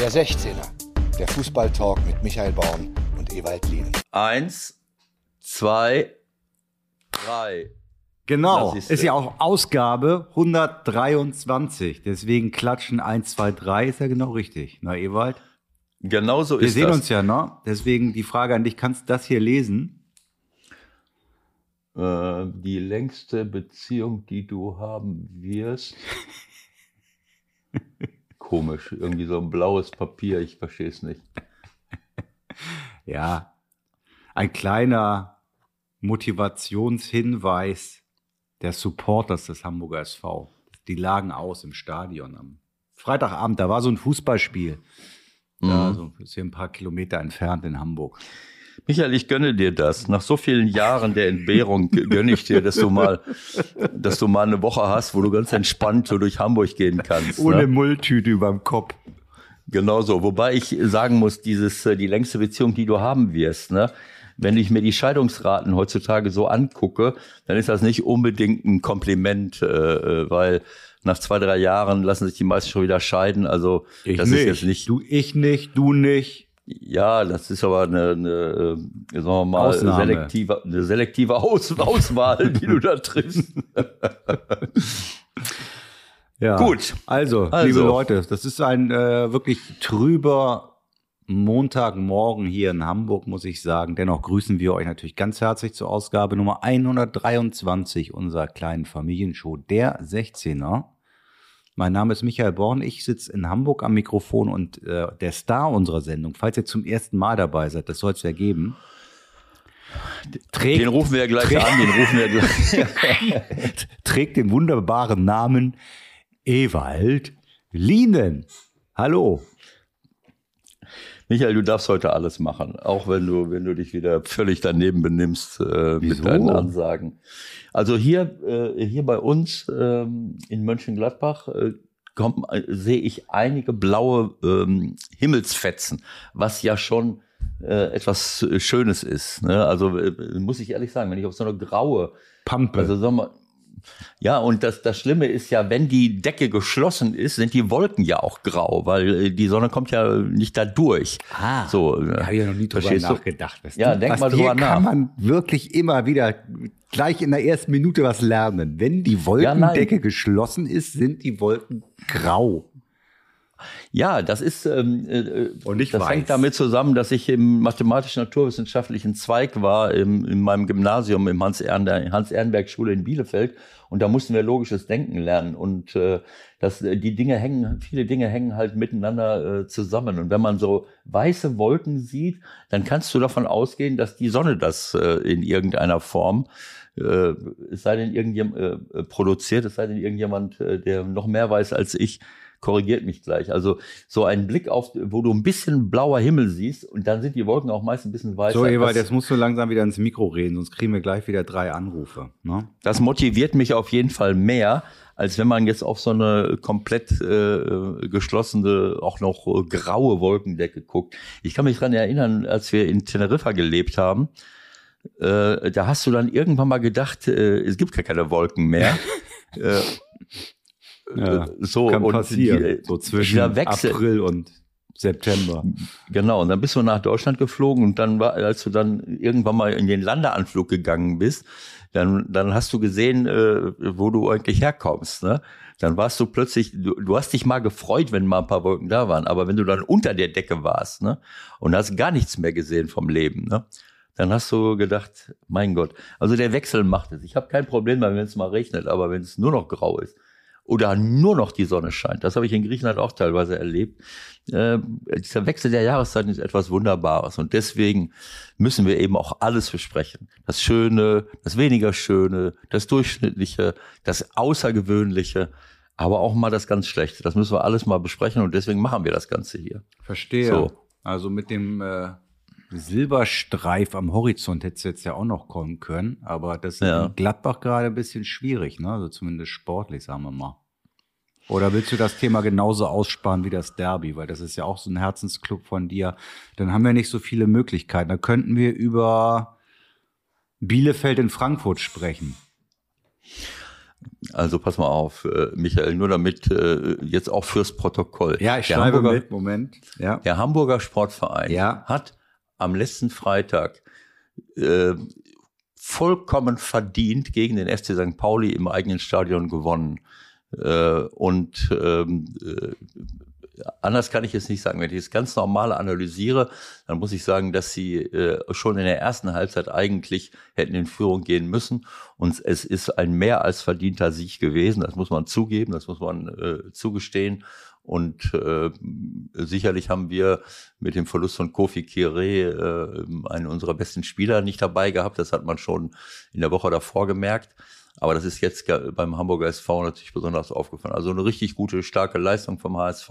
Der 16er, der Fußballtalk mit Michael Born und Ewald Lien. Eins, zwei, drei. Genau, ist, ist, ja auch Ausgabe 123. Deswegen klatschen 1, 2, 3 ist ja genau richtig. Na, Ewald? Genau so Wir ist sehen das. uns ja, ne? Deswegen die Frage an dich, kannst du das hier lesen? Äh, die längste Beziehung, die du haben wirst. Komisch, irgendwie so ein blaues Papier, ich verstehe es nicht. Ja. Ein kleiner Motivationshinweis der Supporters des Hamburger SV. Die lagen aus im Stadion am Freitagabend. Da war so ein Fußballspiel. Da, Mhm. so ist hier ein paar Kilometer entfernt in Hamburg. Michael, ich gönne dir das. Nach so vielen Jahren der Entbehrung gönne ich dir, dass du mal, dass du mal eine Woche hast, wo du ganz entspannt so durch Hamburg gehen kannst. Ohne ne? Mulltüte überm Kopf. Genau so. Wobei ich sagen muss, dieses, äh, die längste Beziehung, die du haben wirst, ne? Wenn ich mir die Scheidungsraten heutzutage so angucke, dann ist das nicht unbedingt ein Kompliment, äh, äh, weil nach zwei, drei Jahren lassen sich die meisten schon wieder scheiden. Also Ich das nicht. ist jetzt nicht. Du, ich nicht, du nicht. Ja, das ist aber eine, eine äh, sagen wir mal, Ausnahme. selektive, eine selektive Aus Auswahl, die du da triffst. Ja. Gut. Also, Also. liebe Leute, das ist ein äh, wirklich trüber Montagmorgen hier in Hamburg, muss ich sagen. Dennoch grüßen wir euch natürlich ganz herzlich zur Ausgabe Nummer 123 unserer kleinen Familienshow, der 16er. Mein Name ist Michael Born, ich sitze in Hamburg am Mikrofon und äh, der Star unserer Sendung, falls ihr zum ersten Mal dabei seid, das soll es ja geben, trägt, Den rufen wir ja gleich Trägt- an, den rufen wir gleich. trägt den wunderbaren Namen Ewald Lienen. Hallo. Michael, du darfst heute alles machen, auch wenn du, wenn du dich wieder völlig daneben benimmst äh, mit deinen Ansagen. Also hier, äh, hier bei uns ähm, in Mönchengladbach äh, kommt, äh, sehe ich einige blaue ähm, Himmelsfetzen, was ja schon äh, etwas äh, Schönes ist. Ne? Also äh, muss ich ehrlich sagen, wenn ich auf so eine graue Pampe. also sagen wir, ja, und das, das Schlimme ist ja, wenn die Decke geschlossen ist, sind die Wolken ja auch grau, weil äh, die Sonne kommt ja nicht da durch. Ah, so, da habe ich ja noch nie drüber du? nachgedacht. Weißt Ja, du? denk was mal drüber kann nach. man wirklich immer wieder gleich in der ersten Minute was lernen. Wenn die Wolkendecke geschlossen ist, sind die Wolken grau. Ja, das ist ähm, äh, Und nicht das weiß. hängt damit zusammen, dass ich im mathematisch-naturwissenschaftlichen Zweig war im, in meinem Gymnasium im Hans-Ehrenberg-Schule in Bielefeld. Und da mussten wir logisches Denken lernen. Und äh, das, äh, die Dinge hängen, viele Dinge hängen halt miteinander äh, zusammen. Und wenn man so weiße Wolken sieht, dann kannst du davon ausgehen, dass die Sonne das äh, in irgendeiner Form äh, es sei denn irgendjemand äh, produziert, es sei denn irgendjemand, äh, der noch mehr weiß als ich, korrigiert mich gleich. Also so ein Blick auf, wo du ein bisschen blauer Himmel siehst und dann sind die Wolken auch meist ein bisschen weißer. So, Ewald, das, jetzt musst du langsam wieder ins Mikro reden, sonst kriegen wir gleich wieder drei Anrufe. Ne? das motiviert mich auf jeden Fall mehr, als wenn man jetzt auf so eine komplett äh, geschlossene, auch noch äh, graue Wolkendecke guckt. Ich kann mich dran erinnern, als wir in Teneriffa gelebt haben, äh, da hast du dann irgendwann mal gedacht, äh, es gibt gar keine Wolken mehr. äh, Ja, so kann und passieren. die- so zwischen dieser Wechsel, April und September. Genau, und dann bist du nach Deutschland geflogen und dann war, als du dann irgendwann mal in den Landeanflug gegangen bist, dann, dann hast du gesehen, äh, wo du eigentlich herkommst. Ne? Dann warst du plötzlich, du, du hast dich mal gefreut, wenn mal ein paar Wolken da waren, aber wenn du dann unter der Decke warst ne, und hast gar nichts mehr gesehen vom Leben, ne, dann hast du gedacht, mein Gott, also der Wechsel macht es. Ich habe kein Problem, wenn es mal regnet, aber wenn es nur noch grau ist oder nur noch die Sonne scheint, das habe ich in Griechenland auch teilweise erlebt. Äh, dieser Wechsel der Jahreszeiten ist etwas Wunderbares und deswegen müssen wir eben auch alles besprechen. Das Schöne, das weniger Schöne, das Durchschnittliche, das Außergewöhnliche, aber auch mal das ganz Schlechte. Das müssen wir alles mal besprechen und deswegen machen wir das Ganze hier. Verstehe. So. Also mit dem äh, Silberstreif am Horizont hätte es jetzt ja auch noch kommen können, aber das ist Ja. in Gladbach gerade ein bisschen schwierig, ne? Also zumindest sportlich, sagen wir mal. Oder willst du das Thema genauso aussparen wie das Derby? Weil das ist ja auch so ein Herzensclub von dir. Dann haben wir nicht so viele Möglichkeiten. Da könnten wir über Bielefeld in Frankfurt sprechen. Also pass mal auf, äh, Michael, nur damit äh, jetzt auch fürs Protokoll. Ja, ich der schreibe Hamburger, mit, Moment. Ja. Der Hamburger Sportverein Ja. hat am letzten Freitag äh, vollkommen verdient gegen den FC St. Pauli im eigenen Stadion gewonnen. Äh, und ähm, äh, anders kann ich es nicht sagen. Wenn ich es ganz normal analysiere, dann muss ich sagen, dass sie äh, schon in der ersten Halbzeit eigentlich hätten in Führung gehen müssen. Und es ist ein mehr als verdienter Sieg gewesen. Das muss man zugeben, das muss man äh, zugestehen. Und äh, sicherlich haben wir mit dem Verlust von Kofi Kire äh, einen unserer besten Spieler nicht dabei gehabt. Das hat man schon in der Woche davor gemerkt. Aber das ist jetzt beim Hamburger SV natürlich besonders aufgefallen. Also eine richtig gute, starke Leistung vom HSV.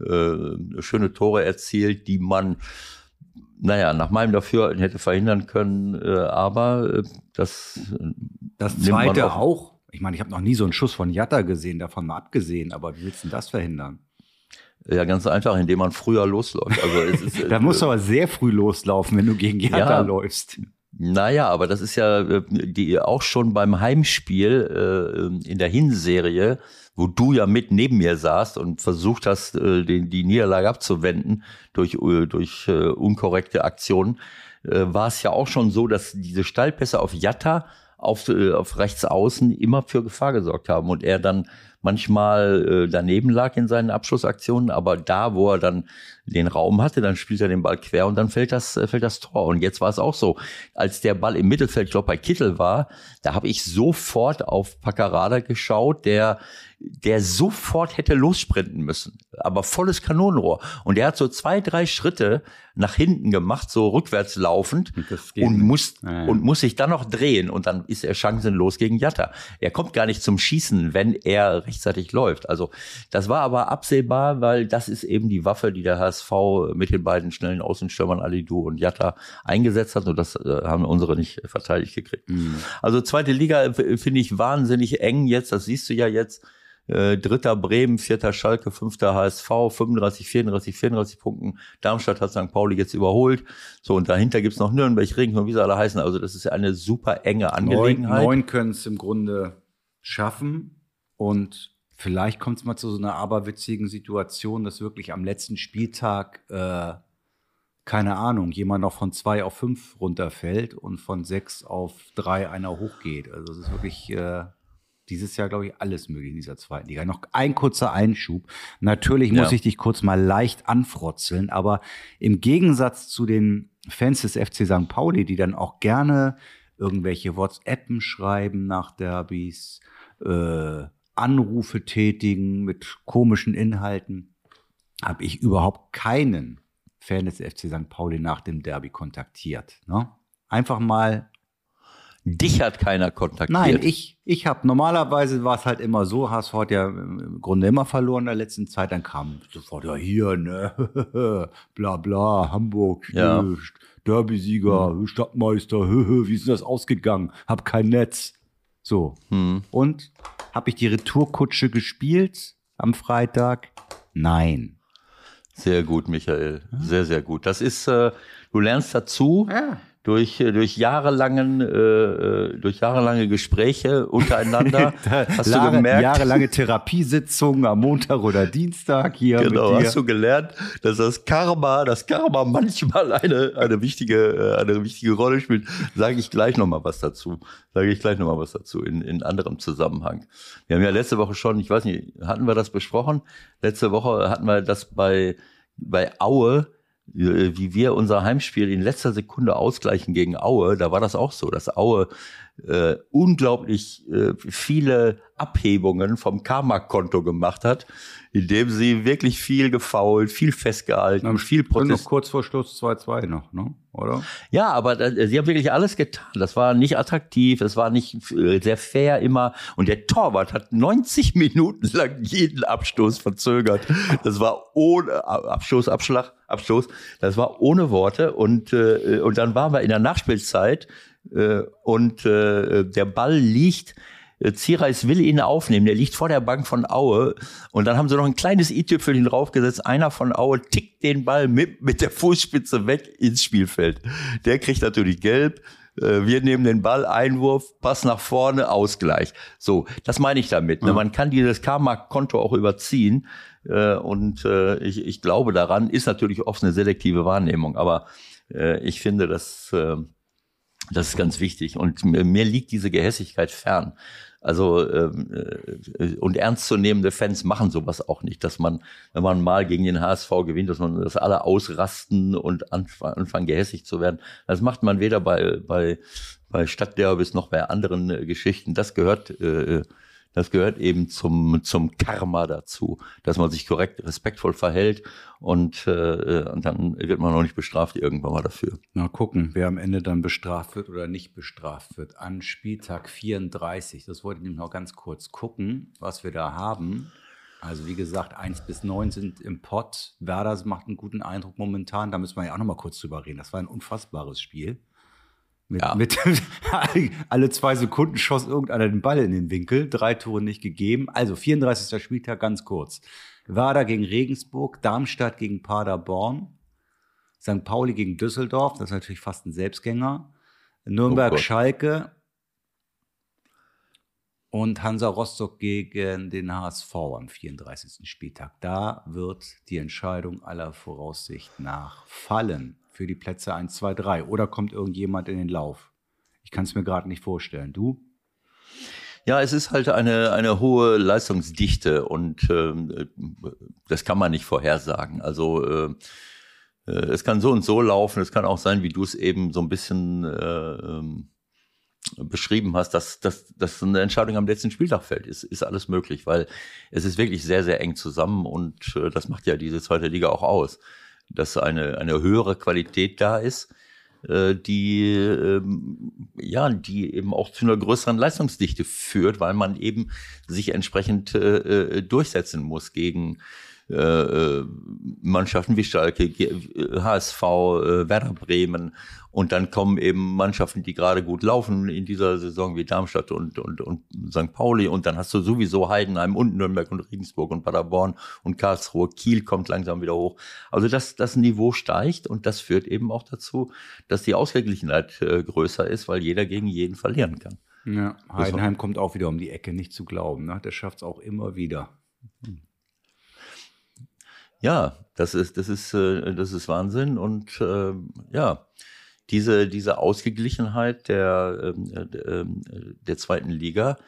Äh, schöne Tore erzielt, die man, naja, nach meinem Dafürhalten hätte verhindern können. Äh, aber äh, das äh, Das zweite auf- auch. Ich meine, ich habe noch nie so einen Schuss von Jatta gesehen, davon mal abgesehen, aber wie willst du denn das verhindern? Ja, ganz einfach, indem man früher losläuft. Also es ist, äh, Da musst du aber sehr früh loslaufen, wenn du gegen Jatta Ja. läufst. Naja, aber das ist ja äh, die auch schon beim Heimspiel äh, in der Hinserie, wo du ja mit neben mir saßt und versucht hast, äh, den, die Niederlage abzuwenden durch, äh, durch äh, unkorrekte Aktionen, äh, war es ja auch schon so, dass diese Stallpässe auf Jatta auf, auf rechts außen immer für Gefahr gesorgt haben und er dann manchmal daneben lag in seinen Abschlussaktionen, aber da, wo er dann den Raum hatte, dann spielt er den Ball quer und dann fällt das, äh, fällt das Tor. Und jetzt war es auch so, als der Ball im Mittelfeld, ich glaube bei Kittel war, da habe ich sofort auf Paccarada geschaut, der der sofort hätte lossprinten müssen, aber volles Kanonenrohr. Und der hat so zwei, drei Schritte nach hinten gemacht, so rückwärts laufend und muss, ja. und muss sich dann noch drehen und dann ist er chancenlos gegen Jatta. Er kommt gar nicht zum Schießen, wenn er rechtzeitig läuft. Also das war aber absehbar, weil das ist eben die Waffe, die der HSV mit den beiden schnellen Außenstürmern Alidu und Jatta eingesetzt hat und das äh, haben unsere nicht verteidigt gekriegt. Mhm. Also zweite Liga äh, finde ich wahnsinnig eng jetzt, das siehst du ja jetzt. Äh, dritter Bremen, vierter Schalke, fünfter HSV, 35, 34, 34 Punkten. Darmstadt hat St. Pauli jetzt überholt. So, und dahinter gibt's noch Nürnberg, Regensburg, wie sie alle heißen. Also das ist ja eine super enge Neun, Angelegenheit. neun können es im Grunde schaffen und vielleicht kommt es mal zu so einer aberwitzigen Situation, dass wirklich am letzten Spieltag, äh, keine Ahnung, jemand noch von zwei auf fünf runterfällt und von sechs auf drei einer hochgeht. Also es ist wirklich äh, dieses Jahr, glaube ich, alles möglich in dieser zweiten Liga. Noch ein kurzer Einschub. Natürlich muss Ja. ich dich kurz mal leicht anfrotzeln, aber im Gegensatz zu den Fans des FC St. Pauli, die dann auch gerne irgendwelche WhatsAppen schreiben nach Derbys, äh, Anrufe tätigen mit komischen Inhalten, habe ich überhaupt keinen Fan des FC St. Pauli nach dem Derby kontaktiert. Ne? Einfach mal Dich hat keiner kontaktiert. Nein, ich, ich habe normalerweise war es halt immer so, HSV hat ja im Grunde immer verloren in der letzten Zeit, dann kam sofort ja hier, ne, bla bla, Hamburg, Ja. Derby-Sieger, Stadtmeister, wie ist denn das ausgegangen? Hab kein Netz. So. Hm. Und habe ich die Retourkutsche gespielt am Freitag? Nein. Sehr gut, Michael. Sehr, sehr gut. Das ist, äh, du lernst dazu. Ja. Durch, äh, durch jahrelangen, äh, äh, durch jahrelange Gespräche untereinander hast Jahre, du gemerkt, Jahrelange Therapiesitzungen am Montag oder Dienstag hier Genau, hast du gelernt, dass das Karma, das Karma manchmal eine, eine wichtige, äh, eine wichtige Rolle spielt. Sage ich gleich nochmal was dazu. Sage ich gleich nochmal was dazu in, in anderem Zusammenhang. Wir haben ja letzte Woche schon, ich weiß nicht, hatten wir das besprochen? Letzte Woche hatten wir das bei, bei Aue, wie wir unser Heimspiel in letzter Sekunde ausgleichen gegen Aue, da war das auch so, dass Aue äh, unglaublich äh, viele Abhebungen vom Karma-Konto gemacht hat, indem sie wirklich viel gefault, viel festgehalten, Am viel Und noch Protest. kurz vor Schluss 2-2 noch, ne? Oder? Ja, aber da, sie haben wirklich alles getan. Das war nicht attraktiv, es war nicht äh, sehr fair immer. Und der Torwart hat 90 Minuten lang jeden Abstoß verzögert. Das war ohne Abstoß, Abschlag, Abstoß. Das war ohne Worte. Und, äh, und dann waren wir in der Nachspielzeit äh, und äh, der Ball liegt. äh, Zierreis will ihn aufnehmen, der liegt vor der Bank von Aue und dann haben sie noch ein kleines i-Tüpfelchen draufgesetzt. Einer von Aue tickt den Ball mit, mit der Fußspitze weg ins Spielfeld. Der kriegt natürlich gelb äh, wir nehmen den Ball, Einwurf, Pass nach vorne, Ausgleich. So, das meine ich damit. Ne? Man kann dieses Karma-Konto auch überziehen. Äh, und äh, ich, ich glaube daran, ist natürlich oft eine selektive Wahrnehmung, aber äh, ich finde, dass äh, das ist ganz wichtig. Und mir, mir liegt diese Gehässigkeit fern. Also ähm, äh, und ernstzunehmende Fans machen sowas auch nicht, dass man, wenn man mal gegen den HSV gewinnt, dass man das alle ausrasten und anfangen, anfangen gehässig zu werden. Das macht man weder bei bei bei Stadtderbys noch bei anderen äh, Geschichten. Das gehört äh, das gehört eben zum, zum Karma dazu, dass man sich korrekt, respektvoll verhält und, äh, und dann wird man auch nicht bestraft irgendwann mal dafür. Mal gucken, wer am Ende dann bestraft wird oder nicht bestraft wird. An Spieltag 34, das wollte ich noch ganz kurz gucken, was wir da haben. Also wie gesagt, 1 bis 9 sind im Pott. Werder macht einen guten Eindruck momentan. Da müssen wir ja auch noch mal kurz drüber reden. Das war ein unfassbares Spiel. Mit, ja. mit alle zwei Sekunden schoss irgendeiner den Ball in den Winkel, drei Tore nicht gegeben. Also 34. Spieltag ganz kurz. Werder gegen Regensburg, Darmstadt gegen Paderborn, St. Pauli gegen Düsseldorf, das ist natürlich fast ein Selbstgänger, Nürnberg oh Schalke und Hansa Rostock gegen den HSV am 34. Spieltag. Da wird die Entscheidung aller Voraussicht nach fallen für die Plätze 1, 2, 3? Oder kommt irgendjemand in den Lauf? Ich kann es mir gerade nicht vorstellen. Du? Ja, es ist halt eine, eine hohe Leistungsdichte und äh, das kann man nicht vorhersagen. Also äh, äh, es kann so und so laufen, es kann auch sein, wie du es eben so ein bisschen äh, ähm, beschrieben hast, dass, dass, dass eine Entscheidung am letzten Spieltag fällt, ist, ist alles möglich, weil es ist wirklich sehr, sehr eng zusammen und äh, das macht ja diese zweite Liga auch aus dass eine, eine höhere Qualität da ist, äh, die, ähm, ja, die eben auch zu einer größeren Leistungsdichte führt, weil man eben sich entsprechend äh, äh durchsetzen muss gegen äh, äh, Mannschaften wie Schalke, HSV, äh, Werder Bremen und dann kommen eben Mannschaften, die gerade gut laufen in dieser Saison wie Darmstadt und, und, und St. Pauli und dann hast du sowieso Heidenheim und Nürnberg und Regensburg und Paderborn und Karlsruhe, Kiel kommt langsam wieder hoch. Also das, das Niveau steigt und das führt eben auch dazu, dass die Ausgeglichenheit äh, größer ist, weil jeder gegen jeden verlieren kann. Ja, Heidenheim kommt auch wieder um die Ecke, nicht zu glauben. Ne? Der schafft es auch immer wieder. Hm. Ja, das ist, das ist, äh, das ist Wahnsinn und äh, ja, diese, diese Ausgeglichenheit der, ähm, äh, ähm, der zweiten Liga,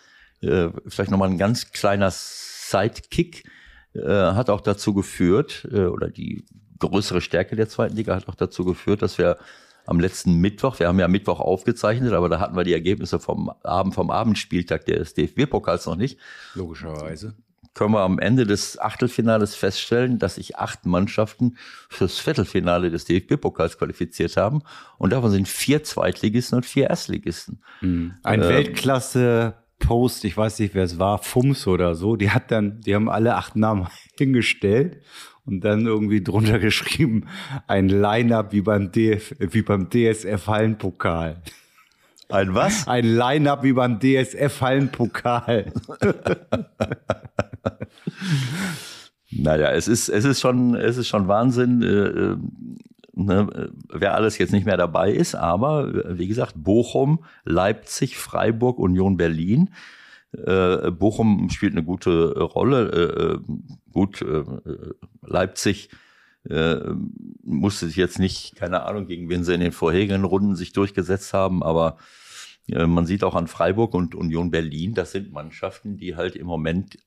äh, vielleicht nochmal ein ganz kleiner Sidekick, äh, hat auch dazu geführt, äh, oder die größere Stärke der zweiten Liga hat auch dazu geführt, dass wir am letzten Mittwoch, wir haben ja Mittwoch aufgezeichnet, aber da hatten wir die Ergebnisse vom Abend, vom Abendspieltag des DFB-Pokals noch nicht. Logischerweise können wir am Ende des Achtelfinales feststellen, dass sich acht Mannschaften fürs Viertelfinale des DFB-Pokals qualifiziert haben. Und davon sind vier Zweitligisten und vier Erstligisten. Mhm. Ein ähm, Weltklasse-Post, ich weiß nicht, wer es war, Fums oder so, die hat dann, die haben alle acht Namen hingestellt und dann irgendwie drunter geschrieben, ein Line-Up wie beim DF, wie beim DSF Hallenpokal. Ein was? Ein Line-Up wie beim DSF Hallenpokal. naja, es ist, es ist schon, es ist schon Wahnsinn, äh, äh, ne, wer alles jetzt nicht mehr dabei ist, aber wie gesagt, Bochum, Leipzig, Freiburg, Union Berlin. Äh, Bochum spielt eine gute Rolle. Äh, äh gut, äh, Leipzig äh, musste sich jetzt nicht, keine Ahnung, gegen wen sie in den vorherigen Runden sich durchgesetzt haben, aber äh, man sieht auch an Freiburg und Union Berlin, das sind Mannschaften, die halt im Moment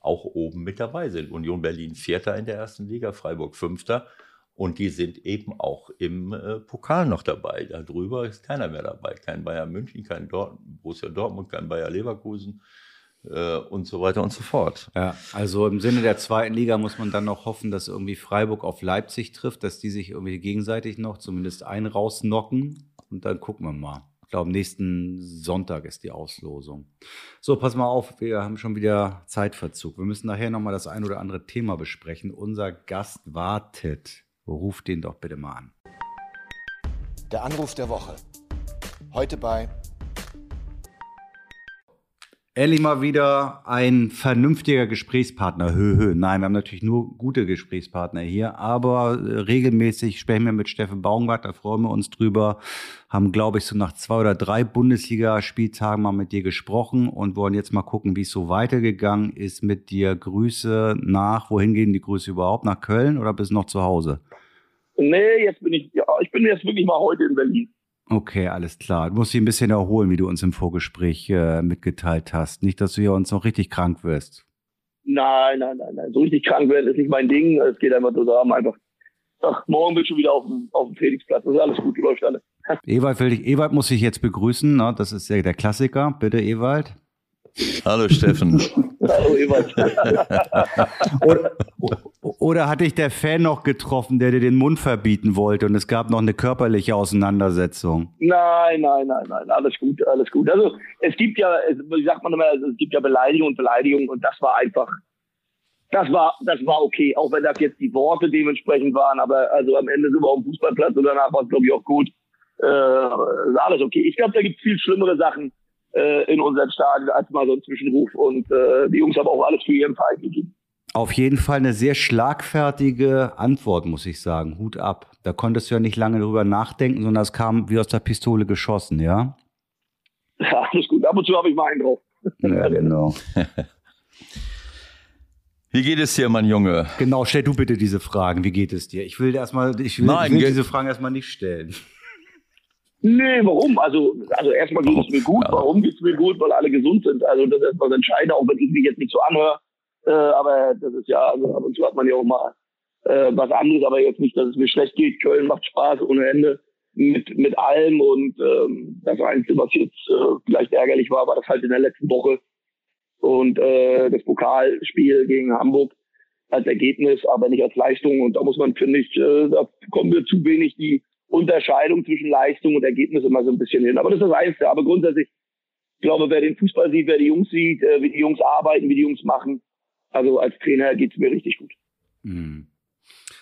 auch oben mit dabei sind. Union Berlin Vierter in der ersten Liga, Freiburg Fünfter. Und die sind eben auch im äh, Pokal noch dabei. Darüber ist keiner mehr dabei. Kein Bayern München, kein Dort Borussia Dortmund, kein Bayer Leverkusen und so weiter und so fort. Ja, also im Sinne der zweiten Liga muss man dann noch hoffen, dass irgendwie Freiburg auf Leipzig trifft, dass die sich irgendwie gegenseitig noch zumindest einen rausnocken und dann gucken wir mal. Ich glaube, nächsten Sonntag ist die Auslosung. So, pass mal auf, wir haben schon wieder Zeitverzug. Wir müssen nachher nochmal das ein oder andere Thema besprechen. Unser Gast wartet. Ruf den doch bitte mal an. Der Anruf der Woche. Heute bei Endlich mal wieder ein vernünftiger Gesprächspartner. Hö, hö. Nein, wir haben natürlich nur gute Gesprächspartner hier, aber äh, regelmäßig sprechen wir mit Steffen Baumgart, da freuen wir uns drüber. Haben, glaube ich, so nach zwei oder drei Bundesligaspieltagen mal mit dir gesprochen und wollen jetzt mal gucken, wie es so weitergegangen ist mit dir. Grüße nach, wohin gehen die Grüße überhaupt? Nach Köln oder bist du noch zu Hause? Nee, jetzt bin ich, ja, ich bin jetzt wirklich mal heute in Berlin. Okay, alles klar. Du musst dich ein bisschen erholen, wie du uns im Vorgespräch äh, mitgeteilt hast. Nicht, dass du hier uns noch richtig krank wirst. Nein, nein, nein, nein. So richtig krank werden ist nicht mein Ding. Es geht einfach darum, einfach, ach, morgen bin ich schon wieder auf dem, auf dem Felixplatz. Das ist alles gut, läuft alles. Ewald, will ich, Ewald muss ich jetzt begrüßen. Ne? Das ist der, der Klassiker. Bitte, Ewald. Hallo Steffen. Hallo Ewald. oder, oder hat dich der Fan noch getroffen, der dir den Mund verbieten wollte und es gab noch eine körperliche Auseinandersetzung? Nein, nein, nein, nein, alles gut, alles gut. Also es gibt ja, wie sagt man immer, also es gibt ja Beleidigung und Beleidigung und das war einfach, das war, das war okay, auch wenn das jetzt die Worte dementsprechend waren, aber also am Ende sind wir auf dem Fußballplatz und danach war es glaube ich auch gut. Äh, alles okay. Ich glaube, da gibt es viel schlimmere Sachen äh, in unseren Stadion als mal so ein Zwischenruf. Und äh, die Jungs haben auch alles für ihren Verein gegeben. Auf jeden Fall eine sehr schlagfertige Antwort, muss ich sagen. Hut ab. Da konntest du ja nicht lange drüber nachdenken, sondern es kam wie aus der Pistole geschossen, ja? Ja, alles gut. Ab und zu habe ich mal einen drauf. Ja, genau. Wie geht es dir, mein Junge? Genau, stell du bitte diese Fragen. Wie geht es dir? Ich will erstmal, ich will, Nein, ich will diese Fragen erstmal nicht stellen. Nee, warum? Also, also erstmal geht es mir gut. Ja. Warum geht es mir gut? Weil alle gesund sind. Also das ist erstmal das Entscheidende, auch wenn ich mich jetzt nicht so anhöre. Äh, aber das ist ja, also ab und zu hat man ja auch mal äh, was anderes, aber jetzt nicht, dass es mir schlecht geht. Köln macht Spaß ohne Ende mit, mit allem und ähm, das Einzige, was jetzt äh, vielleicht ärgerlich war, war das halt in der letzten Woche und äh, das Pokalspiel gegen Hamburg als Ergebnis, aber nicht als Leistung. Und da muss man, finde ich, äh, da kommen wir zu wenig die Unterscheidung zwischen Leistung und Ergebnis immer so ein bisschen hin. Aber das ist das Einzige. Aber grundsätzlich, ich glaube, wer den Fußball sieht, wer die Jungs sieht, äh, wie die Jungs arbeiten, wie die Jungs machen, also als Trainer geht's mir richtig gut. Hm.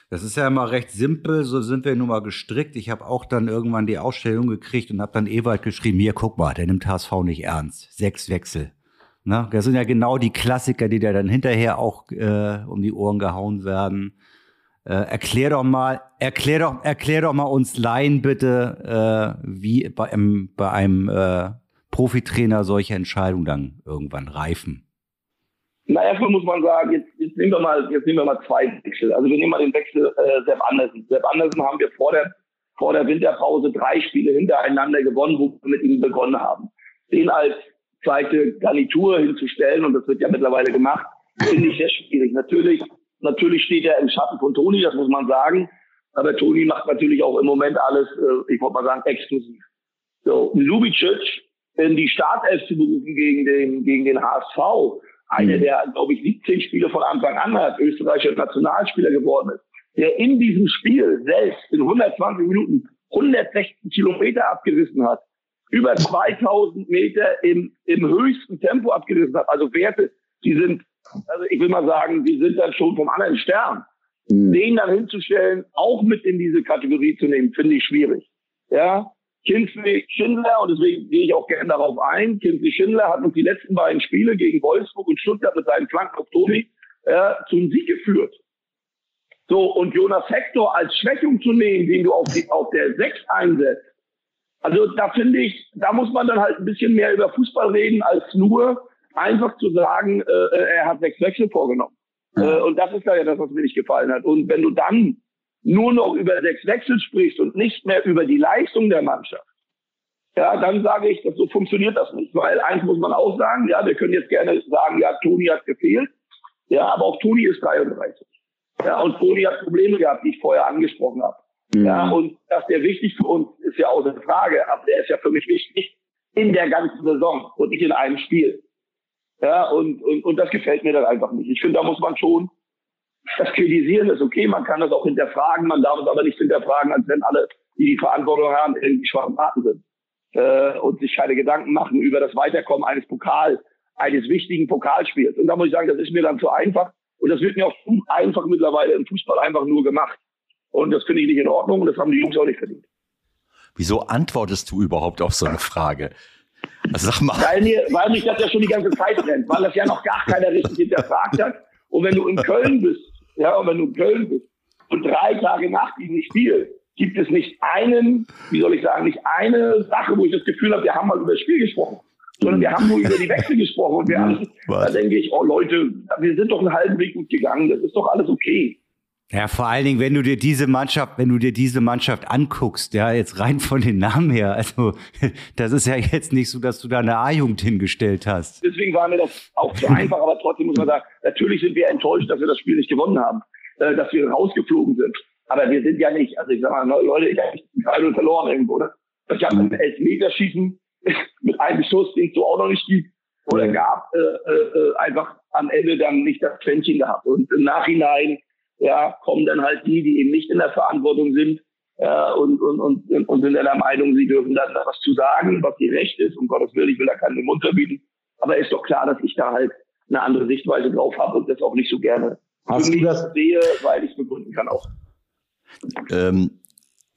Das ist ja immer recht simpel, so sind wir nun mal gestrickt. Ich habe auch dann irgendwann die Ausstellung gekriegt und habe dann Ewald geschrieben, hier, guck mal, der nimmt HSV nicht ernst. Sechs Wechsel. Na, das sind ja genau die Klassiker, die dir dann hinterher auch äh, um die Ohren gehauen werden. Äh, erklär doch mal, erklär doch, erklär doch mal uns Laien bitte, äh, wie bei einem, bei einem äh, Profitrainer solche Entscheidungen dann irgendwann reifen. Na, erstmal muss man sagen, jetzt, jetzt nehmen wir mal, jetzt nehmen wir mal zwei Wechsel. Also wir nehmen mal den Wechsel äh, Sepp Andersen. Sepp Andersen haben wir vor der, vor der Winterpause drei Spiele hintereinander gewonnen, wo wir mit ihm begonnen haben. Den als zweite Garnitur hinzustellen, und das wird ja mittlerweile gemacht, finde ich sehr schwierig. Natürlich, natürlich steht er im Schatten von Toni, das muss man sagen. Aber Toni macht natürlich auch im Moment alles, äh, ich wollte mal sagen, exklusiv. So, Lubicic in die Startelf zu berufen gegen den, gegen den HSV, einer, der, glaube ich, 17 Spiele von Anfang an hat, österreichischer Nationalspieler geworden ist, der in diesem Spiel selbst in 120 Minuten 116 Kilometer abgerissen hat, über 2000 Meter im, im höchsten Tempo abgerissen hat. Also Werte, die sind, also ich will mal sagen, die sind dann schon vom anderen Stern. Den dann hinzustellen, auch mit in diese Kategorie zu nehmen, finde ich schwierig. Ja, Kinsley Schindler, und deswegen gehe ich auch gerne darauf ein, Kinsley Schindler hat uns die letzten beiden Spiele gegen Wolfsburg und Stuttgart mit seinen Flanken auf Toni äh, zum Sieg geführt. So, und Jonas Hector als Schwächung zu nehmen, den du auf, die, auf der 6 einsetzt, also da finde ich, da muss man dann halt ein bisschen mehr über Fußball reden, als nur einfach zu sagen, äh, er hat sechs Wechsel vorgenommen. Äh, und das ist ja das, was mir nicht gefallen hat. Und wenn du dann nur noch über sechs Wechsel sprichst und nicht mehr über die Leistung der Mannschaft, ja, dann sage ich, so funktioniert das nicht. Weil eins muss man auch sagen, ja, wir können jetzt gerne sagen, ja, Toni hat gefehlt. Ja, aber auch Toni ist 33. Ja, und Toni hat Probleme gehabt, die ich vorher angesprochen habe. Ja, und dass der wichtig für uns ist ja außer Frage, aber der ist ja für mich wichtig in der ganzen Saison und nicht in einem Spiel. Ja, und, und, und das gefällt mir dann einfach nicht. Ich finde, da muss man schon, das Kritisieren ist okay, man kann das auch hinterfragen, man darf es aber nicht hinterfragen, als wenn alle, die die Verantwortung haben, irgendwie schwachen Paten sind. Äh, und sich keine Gedanken machen über das Weiterkommen eines Pokal, eines wichtigen Pokalspiels. Und da muss ich sagen, das ist mir dann zu einfach. Und das wird mir auch zu einfach mittlerweile im Fußball einfach nur gemacht. Und das finde ich nicht in Ordnung und das haben die Jungs auch nicht verdient. Wieso antwortest du überhaupt auf so eine Frage? Also sag mal. Weil, mir, weil mich das ja schon die ganze Zeit rennt, weil das ja noch gar keiner richtig hinterfragt hat. Und wenn du in Köln bist, ja, und wenn du in Köln bist und drei Tage nach diesem Spiel gibt es nicht einen, wie soll ich sagen, nicht eine Sache, wo ich das Gefühl habe, wir haben mal über das Spiel gesprochen, sondern wir haben nur über die Wechsel gesprochen und wir haben, da denke ich, oh Leute, wir sind doch einen halben Weg gut gegangen, das ist doch alles okay. Ja, vor allen Dingen, wenn du dir diese Mannschaft, wenn du dir diese Mannschaft anguckst, ja, jetzt rein von den Namen her, also das ist ja jetzt nicht so, dass du da eine A-Jugend hingestellt hast. Deswegen war mir das auch zu einfach, aber trotzdem muss man sagen, natürlich sind wir enttäuscht, dass wir das Spiel nicht gewonnen haben, äh, dass wir rausgeflogen sind. Aber wir sind ja nicht, also ich sag mal, Leute, ich habe gerade verloren irgendwo, oder? Ich habe ein Elfmeterschießen mit einem Schuss, den es so auch noch nicht gibt, oder gab, äh, äh, einfach am Ende dann nicht das Quäntchen gehabt. Und im Nachhinein ja, kommen dann halt die, die eben nicht in der Verantwortung sind ja, und, und, und, und sind dann der Meinung, sie dürfen dann was zu sagen, was ihr Recht ist. Um Gottes Willen, ich will da keinen Mund verbieten. Aber ist doch klar, dass ich da halt eine andere Sichtweise drauf habe und das auch nicht so gerne Hast du das sehe, weil ich es begründen kann auch. Ähm,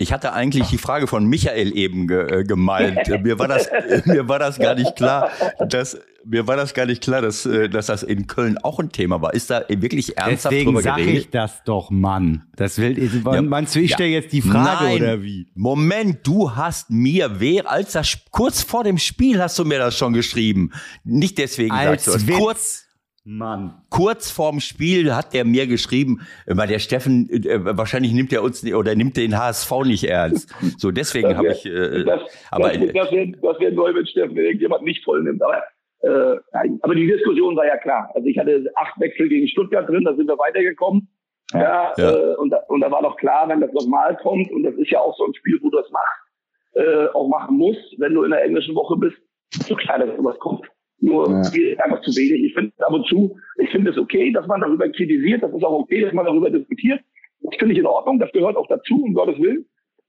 ich hatte eigentlich die Frage von Michael eben ge, äh, gemeint. mir war das, mir war das gar nicht klar, dass mir war das gar nicht klar, dass, äh, dass das in Köln auch ein Thema war. Ist da wirklich ernsthaft Deswegen drüber sag geredet? ich das doch, Mann. Das will, ja. meinst du, ich Ja. stelle jetzt die Frage Nein. oder wie? Moment, du hast mir, wer, als das kurz vor dem Spiel hast du mir das schon geschrieben. Nicht deswegen Als sagst du das. Witz. Kurz, Mann. kurz vorm Spiel hat der mir geschrieben, äh, weil der Steffen, äh, wahrscheinlich nimmt er uns oder nimmt den HSV nicht ernst. So, deswegen habe ich, äh, das, aber das, das wäre wär neu, wenn Steffen wenn irgendjemand nicht voll nimmt. Aber, äh, nein. aber die Diskussion war ja klar. Also ich hatte acht Wechsel gegen Stuttgart drin, da sind wir weitergekommen. Ja, Ja. Äh, und, da, und da war doch klar, wenn das nochmal kommt, und das ist ja auch so ein Spiel, wo du das machst, äh, auch machen musst, wenn du in der englischen Woche bist, ist so klar, dass sowas kommt. Nur Ja. einfach zu wenig. Ich finde ab und zu, ich finde es okay, dass man darüber kritisiert, das ist auch okay, dass man darüber diskutiert. Das finde ich in Ordnung, das gehört auch dazu, um Gottes Willen.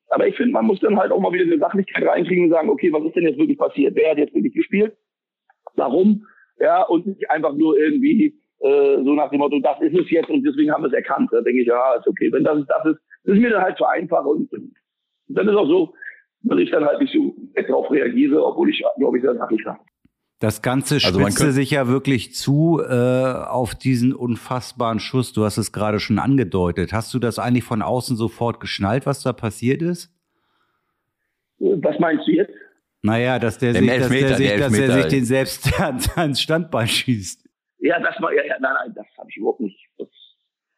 Aber ich finde, man muss dann halt auch mal wieder eine Sachlichkeit reinkriegen und sagen, okay, was ist denn jetzt wirklich passiert? Wer hat jetzt wirklich gespielt? Warum? Ja, und nicht einfach nur irgendwie äh, so nach dem Motto, das ist es jetzt und deswegen haben wir es erkannt. Da denke ich, ja, ist okay. Wenn das ist, das ist, das ist mir dann halt zu einfach und, und dann ist auch so, dass ich dann halt nicht so darauf reagiere, obwohl ich, glaube ich, sehr sachlich war. Das Ganze Also spitzte könnte- sich ja wirklich zu äh, auf diesen unfassbaren Schuss. Du hast es gerade schon angedeutet. Hast du das eigentlich von außen sofort geschnallt, was da passiert ist? Was meinst du jetzt? Naja, dass der Im sich, dass Elfmeter, der sich, der dass er sich den selbst ans, ans Standbein schießt. Ja, das war, ja, ja, nein, nein, das habe ich überhaupt nicht. Das,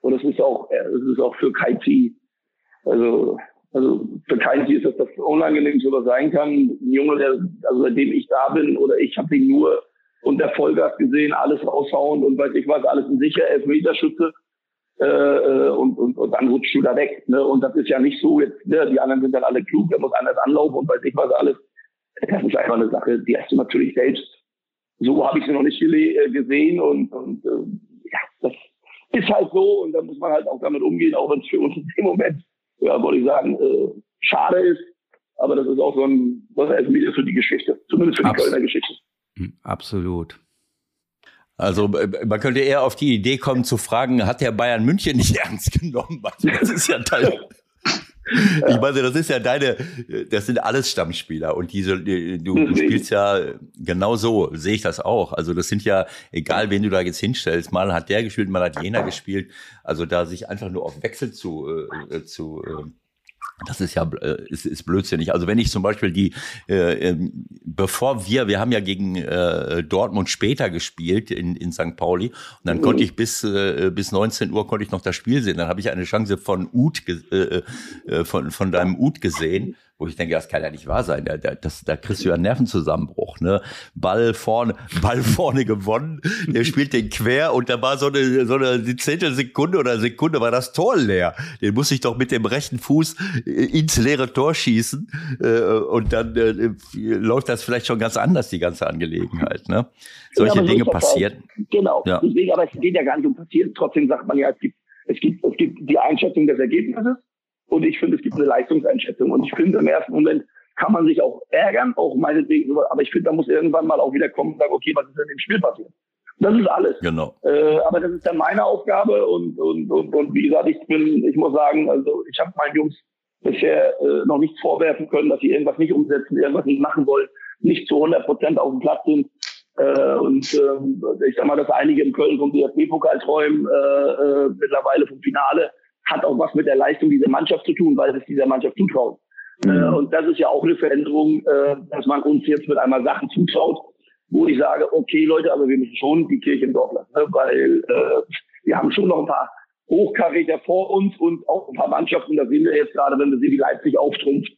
und das ist auch, äh, das ist auch für kein Team. Also, also für kein Team ist das das Unangenehmste, was sein kann. Ein Junge, der, also seitdem ich da bin, oder ich habe ihn nur unter Vollgas gesehen, alles raushauen und weiß ich was, alles ein sicher Elfmeterschütze. Äh, äh, und, und, und dann rutscht du da weg. Ne? Und das ist ja nicht so jetzt, ne? die anderen sind dann alle klug, der muss anders anlaufen und weiß ich was alles. Das ist einfach eine Sache, die hast du natürlich selbst so habe ich sie noch nicht äh, gesehen und, und äh, ja, das ist halt so und da muss man halt auch damit umgehen, auch wenn es für uns in dem Moment, ja, wollte ich sagen, äh, schade ist. Aber das ist auch so ein, was ist wieder für die Geschichte, zumindest für die Absolut. Kölner Geschichte. Hm, Absolut. Also äh, man könnte eher auf die Idee kommen zu fragen, hat der Bayern München nicht ernst genommen? Also das ist ja Teil. Ich meine, das ist ja deine, das sind alles Stammspieler und diese, du, du Mhm. spielst ja genau so, sehe ich das auch. Also das sind ja, egal wen du da jetzt hinstellst, mal hat der gespielt, mal hat jener gespielt. Also da sich einfach nur auf Wechsel zu, äh, zu äh, das ist ja äh, ist, ist blödsinnig. Also wenn ich zum Beispiel die, äh, ähm, bevor wir, wir haben ja gegen äh, Dortmund später gespielt in, in St. Pauli und dann Mhm. konnte ich bis äh, bis 19 Uhr konnte ich noch das Spiel sehen. Dann habe ich eine Chance von ge- äh, äh, von von deinem Uth gesehen, wo ich denke, das kann ja nicht wahr sein. Da, da, das, da kriegst du ja einen Nervenzusammenbruch. Ne? Ball vorne, Ball vorne gewonnen. Der spielt den quer und da war so eine so eine Zehntelsekunde oder Sekunde war das Tor leer. Den muss ich doch mit dem rechten Fuß äh, ins leere Tor schießen äh, und dann äh, läuft das vielleicht schon ganz anders die ganze Angelegenheit. Ne? Solche Ja, Dinge passieren. Genau. Ja. Deswegen, aber es geht ja gar nicht um passieren. Trotzdem sagt man ja, es gibt, es gibt, es gibt die Einschätzung des Ergebnisses und ich finde, es gibt eine Leistungseinschätzung. Und ich finde, im ersten Moment kann man sich auch ärgern, auch meinetwegen, aber ich finde, da muss irgendwann mal auch wieder kommen und sagen, okay, was ist denn im Spiel passiert? Das ist alles. Genau. Äh, aber das ist dann meine Aufgabe und, und, und, und wie gesagt, ich bin, ich muss sagen, also ich habe meinen Jungs bisher äh, noch nichts vorwerfen können, dass sie irgendwas nicht umsetzen, irgendwas nicht machen wollen. nicht zu 100 Prozent auf dem Platz sind. Äh, und äh, ich sag mal, dass einige in Köln vom DFB-Pokal träumen, äh, äh, mittlerweile vom Finale, hat auch was mit der Leistung dieser Mannschaft zu tun, weil es dieser Mannschaft zutraut. Mhm. Äh, und das ist ja auch eine Veränderung, äh, dass man uns jetzt mit einmal Sachen zutraut, wo ich sage, okay Leute, aber wir müssen schon die Kirche im Dorf lassen, ne? weil äh, wir haben schon noch ein paar Hochkaräter vor uns und auch ein paar Mannschaften, da sehen wir jetzt gerade, wenn wir sehen, wie Leipzig auftrumpft,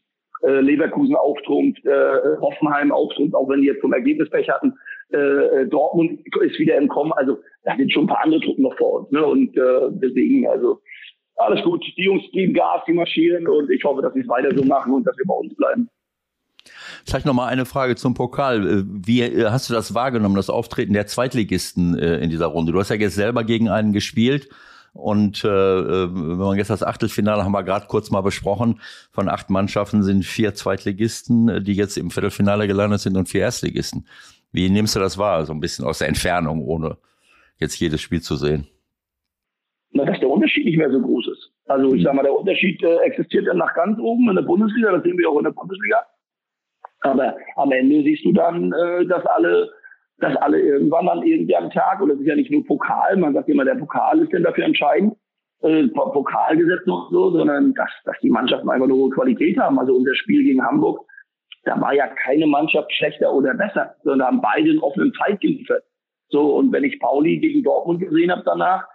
äh, Leverkusen auftrumpft, äh, Hoffenheim auftrumpft, auch wenn die jetzt vom Ergebnispech hatten, äh, Dortmund ist wieder im Kommen, also da sind schon ein paar andere Truppen noch vor uns. Ne? Und äh, deswegen, also alles gut, die Jungs geben Gas, die marschieren und ich hoffe, dass sie es weiter so machen und dass wir bei uns bleiben. Vielleicht noch mal eine Frage zum Pokal. Äh, wie äh, hast du das wahrgenommen, das Auftreten der Zweitligisten äh, in dieser Runde? Du hast ja jetzt selber gegen einen gespielt. Und äh, wenn man jetzt das Achtelfinale haben wir gerade kurz mal besprochen, von acht Mannschaften sind vier Zweitligisten, die jetzt im Viertelfinale gelandet sind und vier Erstligisten. Wie nimmst du das wahr? So ein bisschen aus der Entfernung, ohne jetzt jedes Spiel zu sehen. Unterschied nicht mehr so groß ist. Also ich sag mal, der Unterschied äh, existiert dann nach ganz oben in der Bundesliga, das sehen wir auch in der Bundesliga. Aber am Ende siehst du dann, äh, dass alle, dass alle irgendwann dann irgendwie am Tag, und das ist ja nicht nur Pokal, man sagt immer, der Pokal ist denn dafür entscheidend, äh, Pokalgesetz noch so, sondern dass, dass die Mannschaften einfach eine hohe Qualität haben. Also unser Spiel gegen Hamburg, da war ja keine Mannschaft schlechter oder besser, sondern haben beide einen offenen Fight geliefert. So, und wenn ich Pauli gegen Dortmund gesehen habe danach,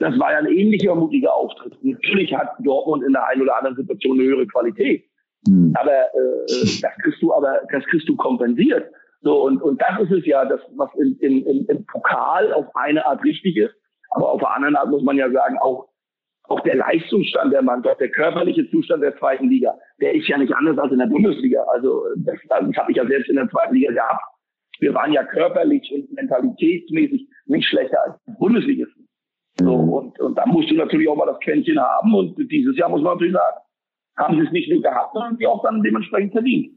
das war ja ein ähnlicher mutiger Auftritt. Natürlich hat Dortmund in der einen oder anderen Situation eine höhere Qualität. Mhm. Aber äh, das kriegst du aber, das kriegst du kompensiert. So, und, und das ist es ja, das, was in, in, in, im Pokal auf eine Art richtig ist. Aber auf der anderen Art muss man ja sagen, auch, auch der Leistungsstand der Mannschaft, der körperliche Zustand der zweiten Liga, der ist ja nicht anders als in der Bundesliga. Also das, das habe ich ja selbst in der zweiten Liga gehabt. Wir waren ja körperlich und mentalitätsmäßig nicht schlechter als die Bundesligisten. So, mhm. und, und da musst du natürlich auch mal das Quäntchen haben. Und dieses Jahr muss man natürlich sagen, haben sie es nicht nur gehabt, sondern sie auch dann dementsprechend verdient.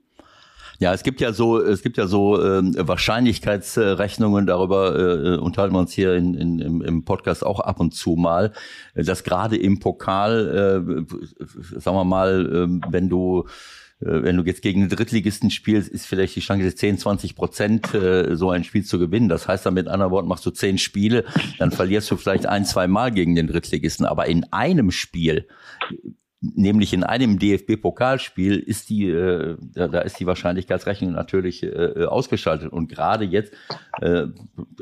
Ja, es gibt ja so, es gibt ja so äh, Wahrscheinlichkeitsrechnungen, darüber äh, unterhalten wir uns hier in, in, im, im Podcast auch ab und zu mal, dass gerade im Pokal, äh, sagen wir mal, äh, wenn du wenn du jetzt gegen einen Drittligisten spielst, ist vielleicht die Chance 10, 20 Prozent, äh, so ein Spiel zu gewinnen. Das heißt dann mit anderen Worten, machst du zehn Spiele, dann verlierst du vielleicht ein, zwei Mal gegen den Drittligisten. Aber in einem Spiel nämlich in einem DFB-Pokalspiel ist die, äh, da, ist die Wahrscheinlichkeitsrechnung natürlich äh, ausgeschaltet. Und gerade jetzt, äh,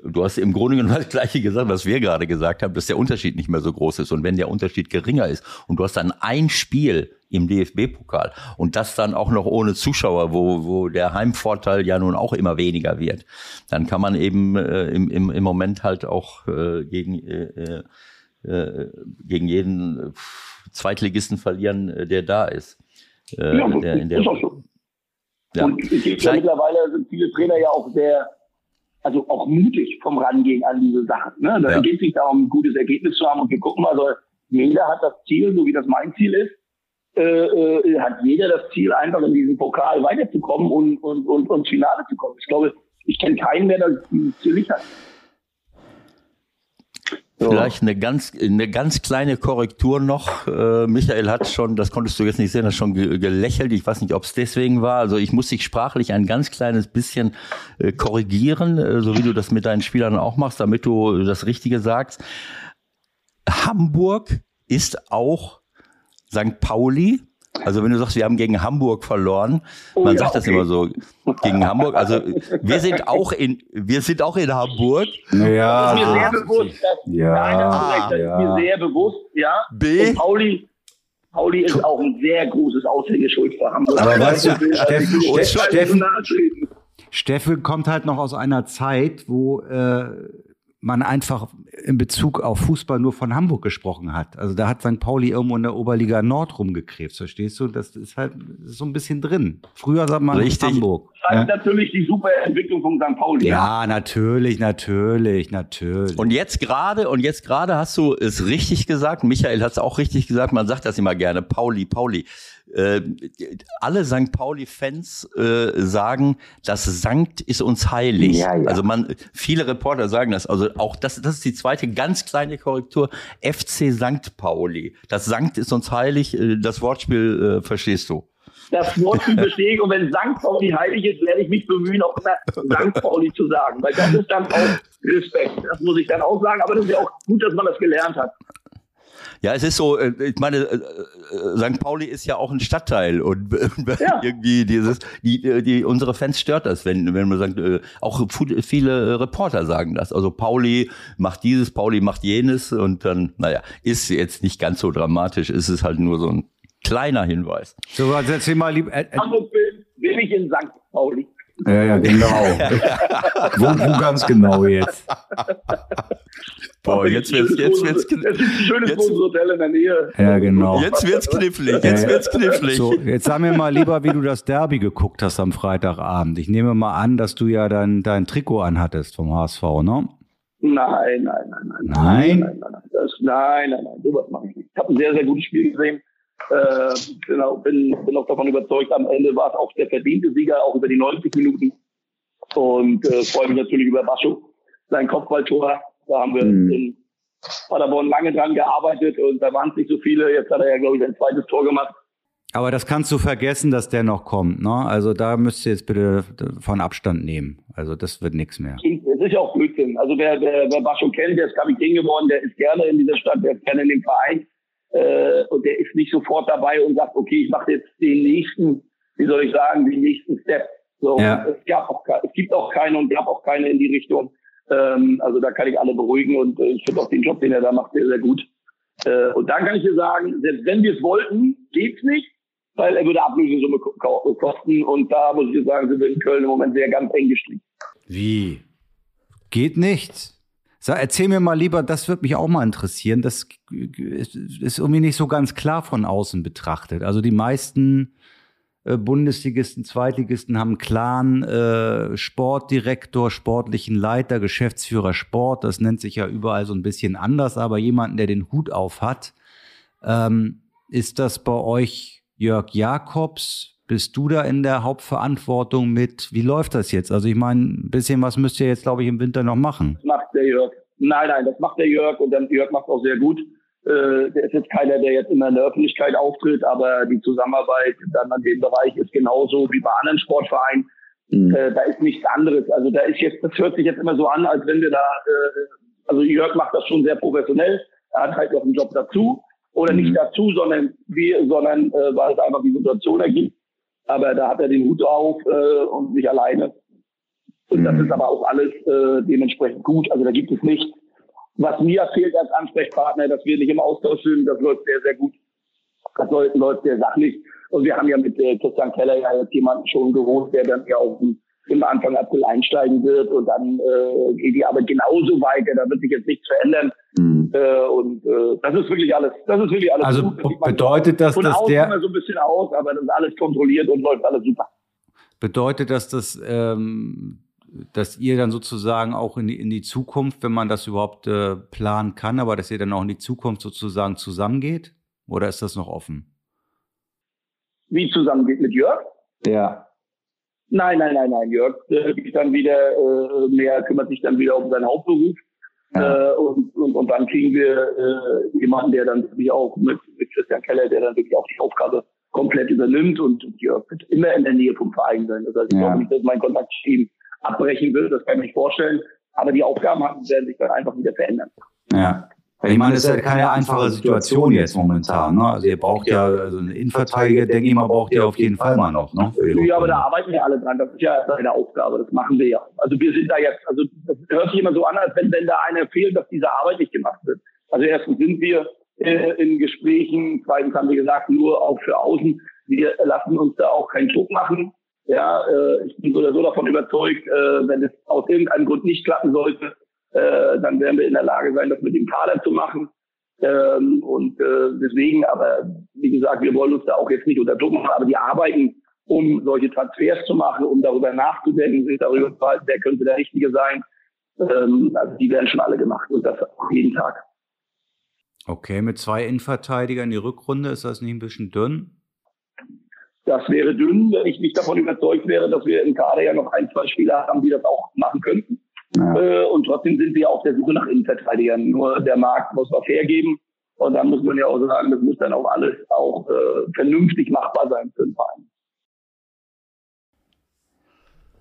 du hast im Grunde genommen das Gleiche gesagt, was wir gerade gesagt haben, dass der Unterschied nicht mehr so groß ist. Und wenn der Unterschied geringer ist und du hast dann ein Spiel im DFB-Pokal und das dann auch noch ohne Zuschauer, wo, wo der Heimvorteil ja nun auch immer weniger wird, dann kann man eben äh, im, im, im Moment halt auch äh, gegen, äh, äh, gegen jeden äh, Zweitligisten verlieren, äh, der da ist. Äh, ja, der, in der, ist auch so. Ja. Und es gibt ja mittlerweile sind viele Trainer ja auch sehr, also auch mutig vom Rangehen an diese Sachen. Ne? Da ja. geht es nicht darum, ein gutes Ergebnis zu haben und wir gucken mal, also jeder hat das Ziel, so wie das mein Ziel ist, äh, äh, hat jeder das Ziel, einfach in diesen Pokal weiterzukommen und, und, und, und ins Finale zu kommen. Ich glaube, ich kenne keinen, der das Ziel nicht hat. Vielleicht eine ganz, eine ganz kleine Korrektur noch. Äh, Michael hat schon, das konntest du jetzt nicht sehen, hat schon gelächelt. Ich weiß nicht, ob es deswegen war. Also ich muss dich sprachlich ein ganz kleines bisschen äh, korrigieren, äh, so wie du das mit deinen Spielern auch machst, damit du das Richtige sagst. Hamburg ist auch St. Pauli also wenn du sagst, wir haben gegen Hamburg verloren, oh, man ja, sagt das immer so, gegen Hamburg. Also wir sind auch in, wir sind auch in Hamburg. Ja. Das ist mir sehr bewusst. Das, ja, nein, das, ja. ist mir sehr bewusst, ja. B. Und Pauli, Pauli ist auch ein sehr großes Aushängeschild für Hamburg. Aber weißt du, Steffen, Steffen, Steffen kommt halt noch aus einer Zeit, wo äh, man einfach in Bezug auf Fußball nur von Hamburg gesprochen hat. Also da hat St. Pauli irgendwo in der Oberliga Nord rumgekrebst, verstehst du? Das ist halt so ein bisschen drin. Früher sagt man Richtig. Hamburg. Das ist ja. natürlich die super Entwicklung von St. Pauli. Ja, natürlich, natürlich, natürlich. Und jetzt gerade, und jetzt gerade hast du es richtig gesagt, Michael hat es auch richtig gesagt, man sagt das immer gerne, Pauli, Pauli. Äh, alle St. Pauli-Fans äh, sagen, das Sankt ist uns heilig. Ja, ja. Also man, viele Reporter sagen das. Also auch das, das ist die zweite ganz kleine Korrektur. FC St. Pauli. Das Sankt ist uns heilig. Äh, das Wortspiel äh, verstehst du. Das Wort zu bestätigen. Und wenn St. Pauli heilig ist, werde ich mich bemühen, auch immer St. Pauli zu sagen. Weil das ist dann auch Respekt. Das muss ich dann auch sagen. Aber das ist ja auch gut, dass man das gelernt hat. Ja, es ist so, äh, ich meine, äh, äh, St. Pauli ist ja auch ein Stadtteil und ja. irgendwie dieses, die, die, unsere Fans stört das, wenn, wenn man sagt, auch viele Reporter sagen das. Also Pauli macht dieses, Pauli macht jenes und dann, naja, ist jetzt nicht ganz so dramatisch, ist es halt nur so ein kleiner Hinweis. So, also erzähl mal lieb. Äh, äh, will ich in St. Pauli. Ja, ja, genau. wo, wo ganz genau jetzt? Boah, jetzt wird's, jetzt wird's, Es ist ein schönes Hotel in der Nähe. Ja, genau. Jetzt wird's knifflig, jetzt wird's knifflig. So, jetzt sag mir mal lieber, wie du das Derby geguckt hast am Freitagabend. Ich nehme mal an, dass du ja dein, dein Trikot anhattest vom HSV, ne? Nein, nein, nein, nein. Nein? Nein, nein, nein. Das, nein, nein, nein. Sowas mache ich nicht. Ich habe ein sehr, sehr gutes Spiel gesehen. Äh, genau, bin, bin auch davon überzeugt, am Ende war es auch der verdiente Sieger, auch über die 90 Minuten. Und äh, freue mich natürlich über Bascho, sein Kopfballtor. Da haben wir mhm. in Paderborn lange dran gearbeitet und da waren es nicht so viele. Jetzt hat er ja, glaube ich, ein zweites Tor gemacht. Aber das kannst du vergessen, dass der noch kommt. Ne? Also da müsst ihr jetzt bitte von Abstand nehmen. Also das wird nichts mehr. Es ist ja auch Blödsinn. Also wer, wer, wer Bascho kennt, der ist Kapitän geworden, der ist gerne in dieser Stadt, der ist gerne in dem Verein. Äh, und der ist nicht sofort dabei und sagt, okay, ich mache jetzt den nächsten, wie soll ich sagen, den nächsten Step. So, ja. es, gab auch, es gibt auch keine und gab auch keine in die Richtung. Ähm, also da kann ich alle beruhigen und äh, ich finde auch den Job, den er da macht, sehr, sehr gut. Äh, und dann kann ich dir sagen, selbst wenn wir es wollten, geht's nicht, weil er würde Ablösesumme kosten und da muss ich dir sagen, sind wir in Köln im Moment sehr ganz eng gestrickt. Wie? Geht nicht? Sag, erzähl mir mal lieber, das würde mich auch mal interessieren. Das ist irgendwie nicht so ganz klar von außen betrachtet. Also die meisten äh, Bundesligisten, Zweitligisten haben einen klaren äh, Sportdirektor, sportlichen Leiter, Geschäftsführer Sport. Das nennt sich ja überall so ein bisschen anders, aber jemanden, der den Hut auf hat. Ähm, ist das bei euch Jörg Jakobs? Bist du da in der Hauptverantwortung mit? Wie läuft das jetzt? Also ich meine, ein bisschen was müsst ihr jetzt, glaube ich, im Winter noch machen. Das macht der Jörg. Nein, nein, das macht der Jörg und der Jörg macht auch sehr gut. Äh, der ist jetzt keiner, der jetzt immer in der Öffentlichkeit auftritt, aber die Zusammenarbeit dann an dem Bereich ist genauso wie bei anderen Sportvereinen. Mhm. Äh, da ist nichts anderes. Also da ist jetzt, das hört sich jetzt immer so an, als wenn wir da, äh, also Jörg macht das schon sehr professionell. Er hat halt noch einen Job dazu oder mhm. nicht dazu, sondern wir, sondern äh, weil es einfach die Situation ergibt. Aber da hat er den Hut auf äh, und sich alleine. Und das mhm. ist aber auch alles äh, dementsprechend gut. Also da gibt es nicht, was mir fehlt als Ansprechpartner, dass wir nicht im Austausch sind. Das läuft sehr, sehr gut. Das läuft sehr sachlich. Und wir haben ja mit äh, Christian Keller ja jetzt jemanden schon geholt, der dann ja auch im Anfang April einsteigen wird und dann äh, geht die Arbeit genauso weiter. Da wird sich jetzt nichts verändern. Mhm. Äh, und äh, das ist wirklich alles. Das ist wirklich alles. Also gut. bedeutet das, dass der so ein bisschen aus, aber das ist alles kontrolliert und läuft alles super. Bedeutet das, dass ähm, dass ihr dann sozusagen auch in die, in die Zukunft, wenn man das überhaupt äh, planen kann, aber dass ihr dann auch in die Zukunft sozusagen zusammengeht? Oder ist das noch offen? Wie zusammengeht mit Jörg? Ja. Nein, nein, nein, nein. Jörg äh, dann wieder äh, mehr, kümmert sich dann wieder um seinen Hauptberuf. Ja. Äh, und, und, und dann kriegen wir äh, jemanden, der dann wirklich auch mit, mit Christian Keller, der dann wirklich auch die Aufgabe komplett übernimmt und, Jörg wird immer in der Nähe vom Verein sein. Das heißt, ich ja. glaube nicht, dass mein Kontakt ihm abbrechen will, das kann ich mir nicht vorstellen. Aber die Aufgaben werden sich dann einfach wieder verändern. Ja. Ich meine, das ist ja keine einfache Situation jetzt momentan. Ne? Also ihr braucht ja, also einen Innenverteidiger, denke ich mal, braucht ihr auf jeden Fall mal noch. Ne? Ja, aber da arbeiten wir alle dran. Das ist ja eine Aufgabe. Das machen wir ja. Also wir sind da jetzt, also das hört sich immer so an, als wenn, wenn da einer fehlt, dass diese Arbeit nicht gemacht wird. Also erstens sind wir äh, in Gesprächen, zweitens haben wir gesagt, nur auch für außen. Wir lassen uns da auch keinen Druck machen. Ja, äh, ich bin so oder so davon überzeugt, äh, wenn es aus irgendeinem Grund nicht klappen sollte, äh, dann werden wir in der Lage sein, das mit dem Kader zu machen. Ähm, und äh, deswegen, aber wie gesagt, wir wollen uns da auch jetzt nicht unter Druck machen, aber die arbeiten, um solche Transfers zu machen, um darüber nachzudenken, sich darüber zu halten, wer könnte der Richtige sein. Ähm, also die werden schon alle gemacht und das auch jeden Tag. Okay, mit zwei Innenverteidigern in die Rückrunde, ist das nicht ein bisschen dünn? Das wäre dünn, wenn ich nicht davon überzeugt wäre, dass wir im Kader ja noch ein, zwei Spieler haben, die das auch machen könnten. Ja. Äh, und trotzdem sind wir auf der Suche nach Innenverteidigern. Nur der Markt muss was hergeben. Und dann muss man ja auch sagen, das muss dann auch alles auch äh, vernünftig machbar sein für den Verein.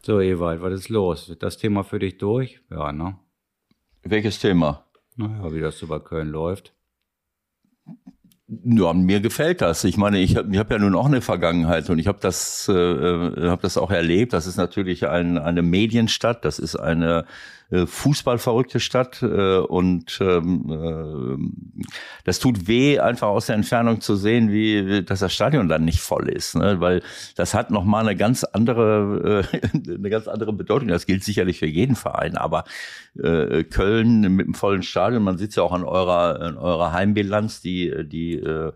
So, Ewald, was ist los? Wird das Thema für dich durch? Ja, ne? Welches Thema? Naja, wie das so bei Köln läuft. Ja, mir gefällt das. Ich meine, ich habe ich hab ja nun auch eine Vergangenheit und ich habe das, äh, äh hab das auch erlebt. Das ist natürlich ein, eine Medienstadt, das ist eine äh, fußballverrückte Stadt äh, und ähm, äh, das tut weh, einfach aus der Entfernung zu sehen, wie dass das Stadion dann nicht voll ist, ne? weil das hat noch mal eine ganz andere äh, eine ganz andere Bedeutung. Das gilt sicherlich für jeden Verein, aber äh, Köln mit einem vollen Stadion, man sieht ja auch an eurer an eurer Heimbilanz, die die äh,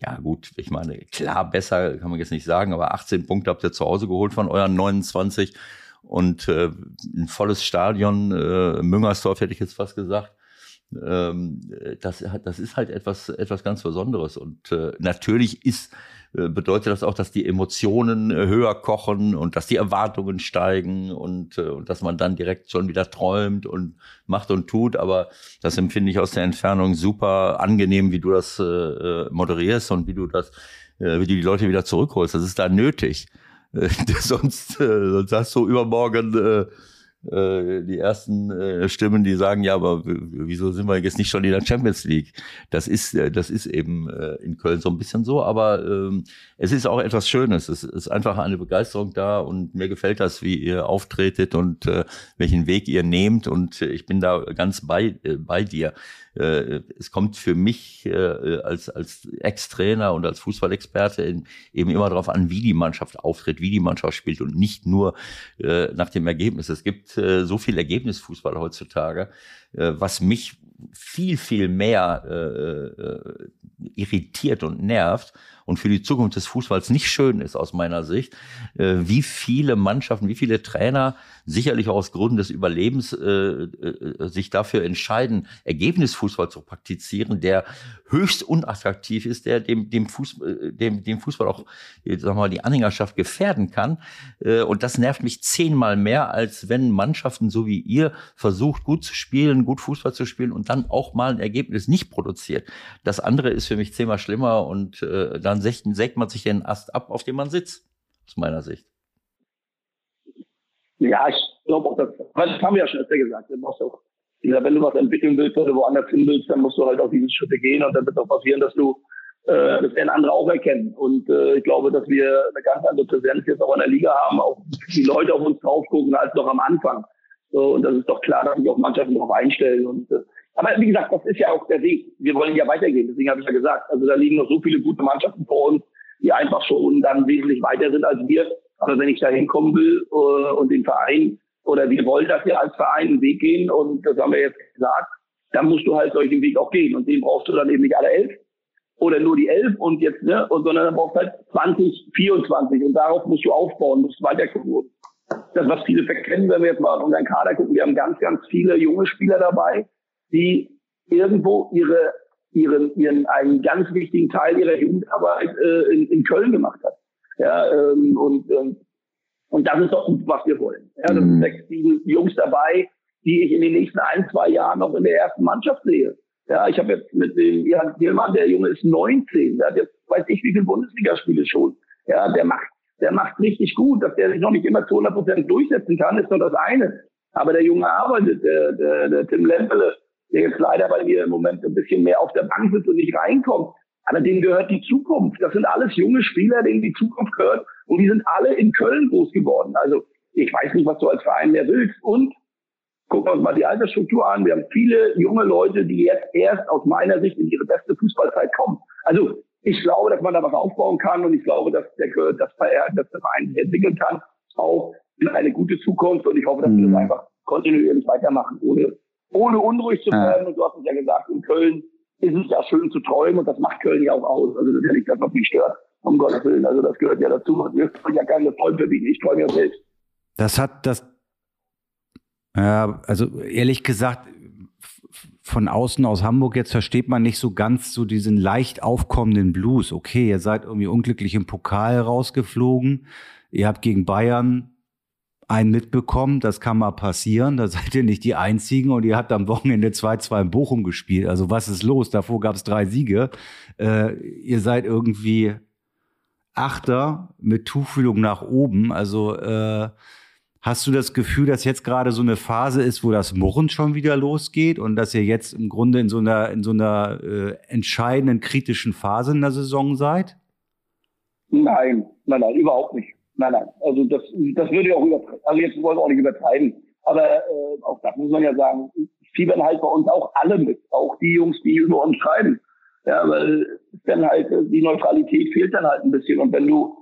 ja gut, ich meine, klar, besser kann man jetzt nicht sagen, aber 18 Punkte habt ihr zu Hause geholt von euren 29 und äh, ein volles Stadion, äh, Müngersdorf hätte ich jetzt fast gesagt. Ähm, das, das ist halt etwas, etwas ganz Besonderes. Und äh, natürlich ist, äh, bedeutet das auch, dass die Emotionen äh, höher kochen und dass die Erwartungen steigen und, äh, und dass man dann direkt schon wieder träumt und macht und tut. Aber das empfinde ich aus der Entfernung super angenehm, wie du das äh, äh moderierst und wie du das, äh, wie du die Leute wieder zurückholst. Das ist da nötig. sonst, äh, sonst hast du übermorgen äh, die ersten äh, Stimmen, die sagen, ja, aber wieso sind wir jetzt nicht schon in der Champions League? Das ist, äh, das ist eben in Köln so ein bisschen so, aber ähm, es ist auch etwas Schönes. Es ist einfach eine Begeisterung da und mir gefällt das, wie ihr auftretet und welchen Weg ihr nehmt und ich bin da ganz bei, bei dir. Es kommt für mich als, als Ex-Trainer und als Fußballexperte eben immer darauf an, wie die Mannschaft auftritt, wie die Mannschaft spielt und nicht nur nach dem Ergebnis. Es gibt so viel Ergebnisfußball heutzutage, was mich viel, viel mehr äh, irritiert und nervt und für die Zukunft des Fußballs nicht schön ist aus meiner Sicht, äh, wie viele Mannschaften, wie viele Trainer sicherlich auch aus Gründen des Überlebens äh, äh, sich dafür entscheiden, Ergebnisfußball zu praktizieren, der höchst unattraktiv ist, der dem, dem, Fußball, äh, dem, dem Fußball auch sagen wir mal, die Anhängerschaft gefährden kann. Äh, und das nervt mich zehnmal mehr, als wenn Mannschaften so wie ihr versucht, gut zu spielen, gut Fußball zu spielen und dann auch mal ein Ergebnis nicht produziert. Das andere ist für mich zehnmal schlimmer und äh, dann sägt, man sich den Ast ab, auf dem man sitzt, aus meiner Sicht. Ja, ich glaube auch, das, das haben wir ja schon öfter gesagt. Du musst auch, wenn du was entwickeln willst oder woanders hin willst, dann musst du halt auch diese Schritte gehen und dann wird auch passieren, dass du äh, das werden andere auch erkennen. Und äh, ich glaube, dass wir eine ganz andere Präsenz jetzt auch in der Liga haben, auch die Leute auf uns drauf gucken als noch am Anfang. So, und das ist doch klar, dass sich auch Mannschaften darauf einstellen. Und, äh, aber wie gesagt, das ist ja auch der Weg. Wir wollen ja weitergehen. Deswegen habe ich ja gesagt, also da liegen noch so viele gute Mannschaften vor uns, die einfach schon dann wesentlich weiter sind als wir. Aber wenn ich da hinkommen will äh, und den Verein oder wir wollen, dass wir als Verein einen Weg gehen und das haben wir jetzt gesagt, dann musst du halt solchen Weg auch gehen. Und den brauchst du dann eben nicht alle elf oder nur die elf und jetzt, ne, und sondern dann brauchst du halt 20, 24 und darauf musst du aufbauen, musst weiter gucken. Das, was viele verkennen, wenn wir jetzt mal auf unseren Kader gucken, wir haben ganz, ganz viele junge Spieler dabei, die irgendwo ihre, ihren, ihren, einen ganz wichtigen Teil ihrer Jugendarbeit äh, in, in Köln gemacht hat. Ja, ähm, und, ähm, und das ist doch gut, was wir wollen. Ja, das sind mhm. sechs, sieben Jungs dabei, die ich in den nächsten ein, zwei Jahren noch in der ersten Mannschaft sehe. Ja, ich habe jetzt mit dem Jan Thielmann, der Junge ist 19, der hat jetzt weiß ich wie viele Bundesligaspiele schon. Ja, der macht, der macht richtig gut, dass der sich noch nicht immer zu 100 Prozent durchsetzen kann, ist nur das eine. Aber der Junge arbeitet, der, der, der Tim Lempele, der jetzt leider, weil wir im Moment ein bisschen mehr auf der Bank sitzt und nicht reinkommt, aber denen gehört die Zukunft. Das sind alles junge Spieler, denen die Zukunft gehört. Und die sind alle in Köln groß geworden. Also ich weiß nicht, was du als Verein mehr willst. Und gucken wir uns mal die Altersstruktur an. Wir haben viele junge Leute, die jetzt erst aus meiner Sicht in ihre beste Fußballzeit kommen. Also ich glaube, dass man da was aufbauen kann und ich glaube, dass der, dass der, dass der Verein sich entwickeln kann, auch in eine gute Zukunft. Und ich hoffe, dass wir das mhm. einfach kontinuierlich weitermachen, ohne, ohne unruhig zu werden. Ja. Und du hast es ja gesagt, in Köln ist es ja schön zu träumen und das macht Köln ja auch aus. Also das ist ja nicht das, was mich stört. Um Gottes Willen. Also das gehört ja dazu. Wir können ja keine Träume wie Ich träume ja selbst. Das hat das, ja, also ehrlich gesagt, von außen aus Hamburg jetzt versteht man nicht so ganz so diesen leicht aufkommenden Blues. Okay, ihr seid irgendwie unglücklich im Pokal rausgeflogen. Ihr habt gegen Bayern einen mitbekommen, das kann mal passieren, da seid ihr nicht die Einzigen und ihr habt am Wochenende 2-2 in Bochum gespielt. Also was ist los? Davor gab es drei Siege. Äh, ihr seid irgendwie Achter mit Tuchfühlung nach oben. Also äh, hast du das Gefühl, dass jetzt gerade so eine Phase ist, wo das Murren schon wieder losgeht und dass ihr jetzt im Grunde in so einer, in so einer äh, entscheidenden, kritischen Phase in der Saison seid? Nein, nein, nein, überhaupt nicht. Nein, nein. Also das, das würde ich auch übertreiben. Also jetzt wollen wir auch nicht übertreiben. Aber äh, auch das muss man ja sagen, fiebern halt bei uns auch alle mit. Auch die Jungs, die über uns schreiben. Ja, weil dann halt die Neutralität fehlt dann halt ein bisschen. Und wenn du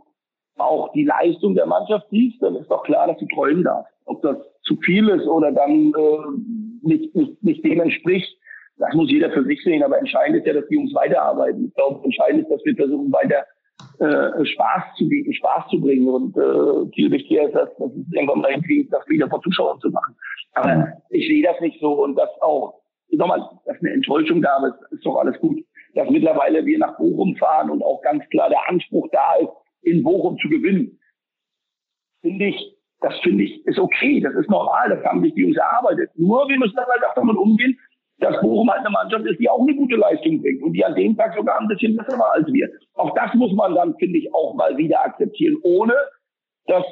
auch die Leistung der Mannschaft siehst, dann ist doch klar, dass du träumen darfst. Ob das zu viel ist oder dann äh, nicht, nicht, nicht dem entspricht, das muss jeder für sich sehen. Aber entscheidend ist ja, dass die Jungs weiterarbeiten. Ich glaube, entscheidend ist, dass wir versuchen, weiter äh, Spaß zu bieten, Spaß zu bringen. Und äh, viel wichtiger ist, dass, dass es irgendwann mal hinkriegt, das wieder vor Zuschauern zu machen. Aber ich sehe das nicht so und das auch, nochmal, dass eine Enttäuschung da ist, ist doch alles gut. Dass mittlerweile wir nach Bochum fahren und auch ganz klar der Anspruch da ist, in Bochum zu gewinnen, finde ich, das finde ich, ist okay, das ist normal, das haben sich die Jungs erarbeitet. Nur wir müssen dann halt auch damit umgehen, dass Bochum halt eine Mannschaft ist, die auch eine gute Leistung bringt und die an dem Tag sogar ein bisschen besser war als wir. Auch das muss man dann, finde ich, auch mal wieder akzeptieren, ohne dass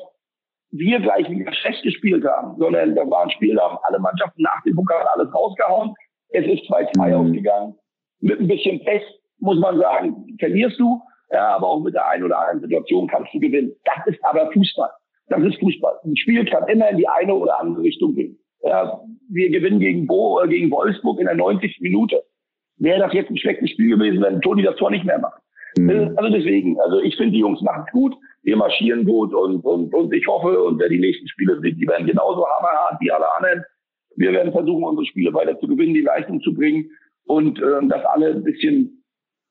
wir gleich wieder schlecht gespielt haben, sondern da war ein Spiel, da haben alle Mannschaften nach dem Pokal alles rausgehauen. Es ist 2-2 mhm. ausgegangen. Mit ein bisschen Pech, muss man sagen, verlierst du. Ja, aber auch mit der einen oder anderen Situation kannst du gewinnen. Das ist aber Fußball. Das ist Fußball. Ein Spiel kann immer in die eine oder andere Richtung gehen. Ja, wir gewinnen gegen, Bo, äh, gegen Wolfsburg in der 90. Minute. Wäre das jetzt ein schlechtes Spiel gewesen, wenn Toni das Tor nicht mehr macht. Mhm. Also deswegen, also ich finde, die Jungs machen es gut, wir marschieren gut und, und, und ich hoffe, und wer die nächsten Spiele sieht, die werden genauso hammerhart wie alle anderen. Wir werden versuchen, unsere Spiele weiter zu gewinnen, die Leistung zu bringen und äh, dass alle ein bisschen,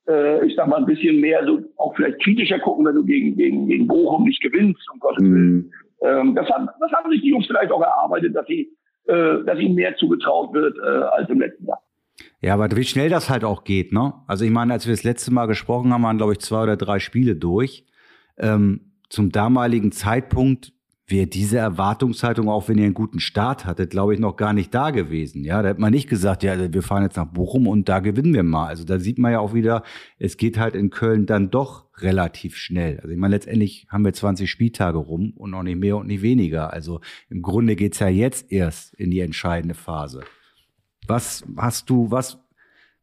äh, ich sag mal, ein bisschen mehr so auch vielleicht kritischer gucken, wenn du gegen, gegen, gegen Bochum nicht gewinnst, um Gottes Willen. Mhm. Ähm, das, haben, das haben sich die Jungs vielleicht auch erarbeitet, dass sie äh, dass ihm mehr zugetraut wird äh, als im letzten Jahr. Ja, aber wie schnell das halt auch geht, ne? Also ich meine, als wir das letzte Mal gesprochen haben, waren, glaube ich, zwei oder drei Spiele durch. Ähm, zum damaligen Zeitpunkt wäre diese Erwartungshaltung, auch wenn ihr einen guten Start hattet, glaube ich, noch gar nicht da gewesen. Ja, da hätte man nicht gesagt, ja, wir fahren jetzt nach Bochum und da gewinnen wir mal. Also da sieht man ja auch wieder, es geht halt in Köln dann doch relativ schnell. Also ich meine, letztendlich haben wir 20 Spieltage rum und noch nicht mehr und nicht weniger. Also im Grunde geht's ja jetzt erst in die entscheidende Phase. Was hast du, was,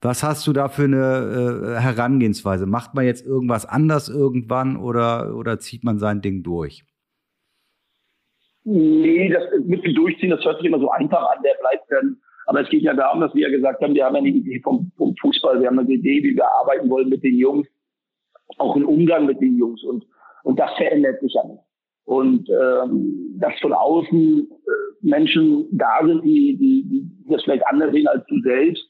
was hast du da für eine äh, Herangehensweise? Macht man jetzt irgendwas anders irgendwann oder, oder zieht man sein Ding durch? Nee, das mit durchziehen, das hört sich immer so einfach an, der bleibt dann. Aber es geht ja darum, dass wir ja gesagt haben, wir haben eine Idee vom, vom Fußball, wir haben eine Idee, wie wir arbeiten wollen mit den Jungs, auch einen Umgang mit den Jungs und, und das verändert sich ja nicht. Und ähm, dass von außen äh, Menschen da sind, die, die, die das vielleicht anders sehen als du selbst,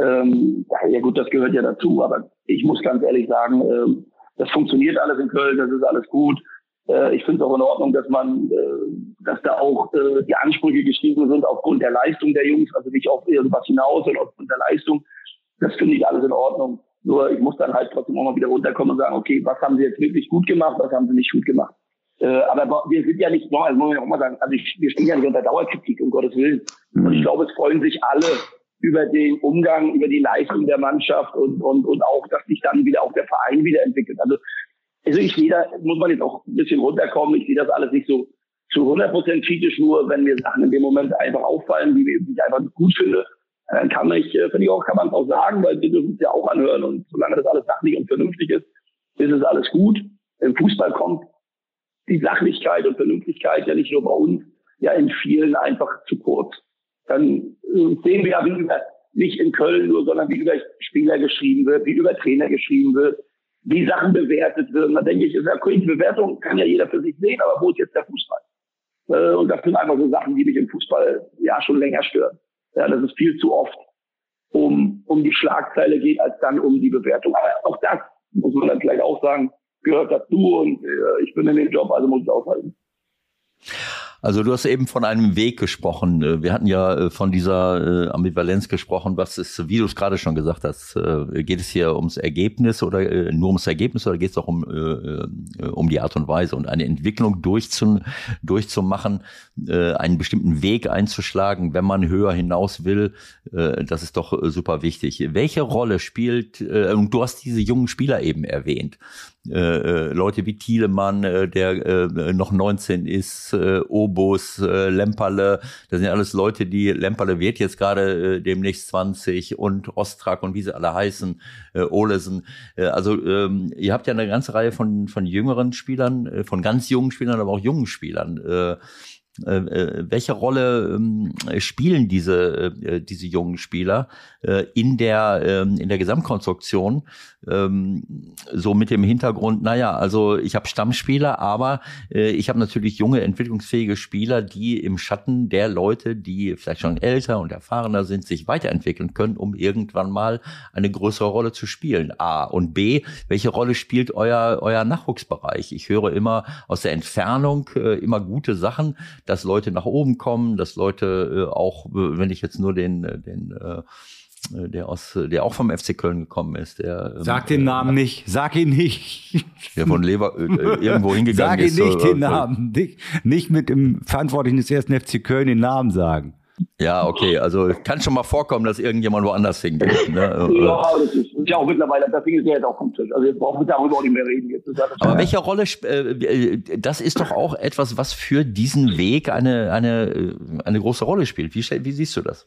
ähm, ja gut, das gehört ja dazu, aber ich muss ganz ehrlich sagen, ähm, das funktioniert alles in Köln, das ist alles gut. Äh, ich finde es auch in Ordnung, dass man, äh, dass da auch äh, die Ansprüche geschrieben sind aufgrund der Leistung der Jungs, also nicht auf irgendwas hinaus, sondern aufgrund der Leistung. Das finde ich alles in Ordnung. Nur ich muss dann halt trotzdem auch mal wieder runterkommen und sagen, okay, was haben sie jetzt wirklich gut gemacht, was haben sie nicht gut gemacht. Äh, aber wir sind ja nicht, also muss man ja auch mal sagen, also ich, wir stehen ja nicht unter Dauerkritik, um Gottes Willen. Und ich mhm. glaube, es freuen sich alle über den Umgang, über die Leistung der Mannschaft und, und, und auch, dass sich dann wieder auch der Verein wieder entwickelt. Also also ich sehe da, muss man jetzt auch ein bisschen runterkommen, ich sehe das alles nicht so zu 100% kritisch, nur wenn mir Sachen in dem Moment einfach auffallen, die ich einfach gut finde, dann kann ich, äh, finde ich auch, kann man es auch sagen, weil wir dürfen es ja auch anhören und solange das alles sachlich und vernünftig ist, ist es alles gut. Im Fußball kommt die Sachlichkeit und Vernünftigkeit ja nicht nur bei uns, ja in vielen einfach zu kurz. Dann äh, sehen wir ja, wie über, nicht in Köln nur, sondern wie über Spieler geschrieben wird, wie über Trainer geschrieben wird, wie Sachen bewertet werden. Da denke ich, ist ja okay, die Bewertung kann ja jeder für sich sehen, aber wo ist jetzt der Fußball? Äh, und das sind einfach so Sachen, die mich im Fußball ja schon länger stören. Ja, das ist viel zu oft um, um die Schlagzeile geht, als dann um die Bewertung. Aber auch das muss man dann vielleicht auch sagen, gehört dazu und äh, ich bin in dem Job, also muss ich aushalten. Also du hast eben von einem Weg gesprochen. Äh, wir hatten ja äh, von dieser äh, Ambivalenz gesprochen. Was ist, wie du es gerade schon gesagt hast, geht es hier ums Ergebnis oder nur ums Ergebnis oder geht es auch um, um die Art und Weise und eine Entwicklung durchzu, durchzumachen, einen bestimmten Weg einzuschlagen, wenn man höher hinaus will? Das ist doch super wichtig. Welche Rolle spielt, und du hast diese jungen Spieler eben erwähnt, äh, äh, Leute wie Thielemann, äh, der äh, noch 19 ist, äh, Obus, äh, Lemperle, das sind ja alles Leute, die, Lemperle wird jetzt gerade äh, demnächst 20 und Ostrak und wie sie alle heißen, äh, Olesen. Äh, also ähm, ihr habt ja eine ganze Reihe von, von jüngeren Spielern, äh, von ganz jungen Spielern, aber auch jungen Spielern. Äh, äh, äh, welche Rolle ähm, spielen diese, äh, diese jungen Spieler äh, in, der, ähm, in der Gesamtkonstruktion? Ähm, so mit dem Hintergrund, naja, also ich habe Stammspieler, aber äh, ich habe natürlich junge, entwicklungsfähige Spieler, die im Schatten der Leute, die vielleicht schon älter und erfahrener sind, sich weiterentwickeln können, um irgendwann mal eine größere Rolle zu spielen. A. Und B, welche Rolle spielt euer, euer Nachwuchsbereich? Ich höre immer aus der Entfernung äh, immer gute Sachen dass Leute nach oben kommen, dass Leute äh, auch, wenn ich jetzt nur den, äh, den äh, der aus, der auch vom FC Köln gekommen ist. Der, ähm, Sag den Namen äh, nicht, sag ihn nicht. Der von Lever äh, irgendwo hingegangen ist. Sag ihn nicht den Namen, nicht, nicht mit dem Verantwortlichen des ersten FC Köln den Namen sagen. Ja, okay, also kann schon mal vorkommen, dass irgendjemand woanders hingeht. Ne? ja, das ist, ja auch mittlerweile, das Ding ist ja jetzt auch vom Tisch. Also jetzt brauchen wir darüber auch nicht mehr reden. Jetzt Aber welche Rolle, äh, das ist doch auch etwas, was für diesen Weg eine, eine, eine große Rolle spielt. Wie, wie siehst du das?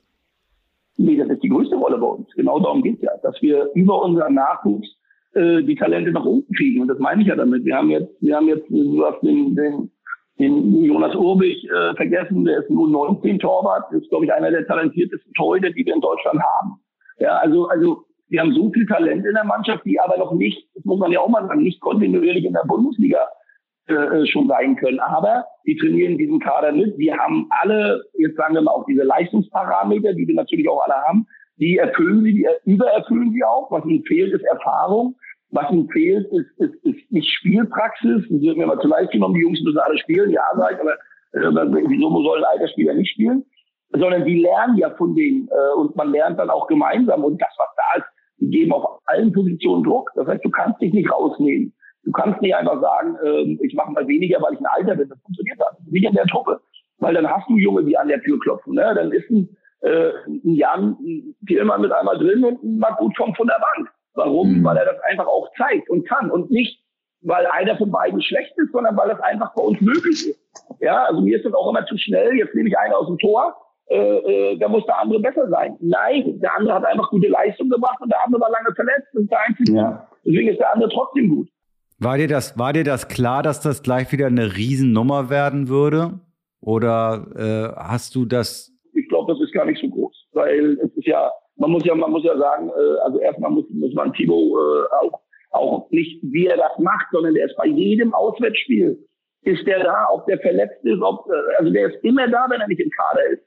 Nee, das ist die größte Rolle bei uns. Genau darum geht es ja, dass wir über unseren Nachwuchs äh, die Talente nach unten kriegen. Und das meine ich ja damit. Wir haben jetzt, wir haben jetzt, du hast den, den den Jonas Urbich äh, vergessen, der ist nur 19 Torwart, ist, glaube ich, einer der talentiertesten Torhüter, die wir in Deutschland haben. Ja, also, also wir haben so viel Talent in der Mannschaft, die aber noch nicht, das muss man ja auch mal sagen, nicht kontinuierlich in der Bundesliga äh, äh schon sein können. Aber die trainieren diesen Kader mit. Wir haben alle, jetzt sagen wir mal auch diese Leistungsparameter, die wir natürlich auch alle haben, die erfüllen sie, die übererfüllen sie auch. Was ihnen fehlt, ist Erfahrung. Was ihm fehlt, ist, ist, ist nicht Spielpraxis. Das wird mir mal zu leicht genommen, die Jungs müssen alle spielen, ja, ich, aber äh, wieso soll ein alter Spieler nicht spielen? Sondern die lernen ja von denen äh, und man lernt dann auch gemeinsam. Und das, was da ist, die geben auf allen Positionen Druck. Das heißt, du kannst dich nicht rausnehmen. Du kannst nicht einfach sagen, äh, ich mache mal weniger, weil ich ein Alter bin. Das funktioniert dann. Nicht in der Truppe. Weil dann hast du Junge, die an der Tür klopfen. Ne? Dann ist ein, äh, ein Jan Thielmann mit einmal drin und ein Marc kommt von der Bank. Warum? Mhm. Weil er das einfach auch zeigt und kann und nicht, weil einer von beiden schlecht ist, sondern weil das einfach bei uns möglich ist. Ja, also mir ist das auch immer zu schnell. Jetzt nehme ich einen aus dem Tor, äh, äh, da muss der andere besser sein. Nein, der andere hat einfach gute Leistung gemacht und der andere war lange verletzt. Das ist der einzige. Ja. Deswegen ist der andere trotzdem gut. War dir das, war dir das klar, dass das gleich wieder eine Riesennummer werden würde? Oder äh, hast du das? Ich glaube, das ist gar nicht so groß, weil es ist ja man muss ja, man muss ja sagen, äh, also erstmal muss, muss man Timo äh, auch, auch nicht, wie er das macht, sondern der ist bei jedem Auswärtsspiel, ist der da, ob der verletzt ist, ob, äh, also der ist immer da, wenn er nicht im Kader ist.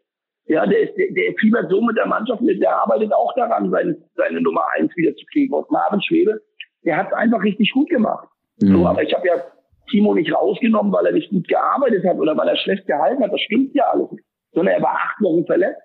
Ja, der ist, der, der fiebert so mit der Mannschaft mit, der arbeitet auch daran, seine, seine Nummer eins wieder zu kriegen. Und Marvin Schwebe, der hat es einfach richtig gut gemacht. Mhm. So, aber ich habe ja Timo nicht rausgenommen, weil er nicht gut gearbeitet hat oder weil er schlecht gehalten hat. Das stimmt ja alles nicht. Sondern er war acht Wochen verletzt.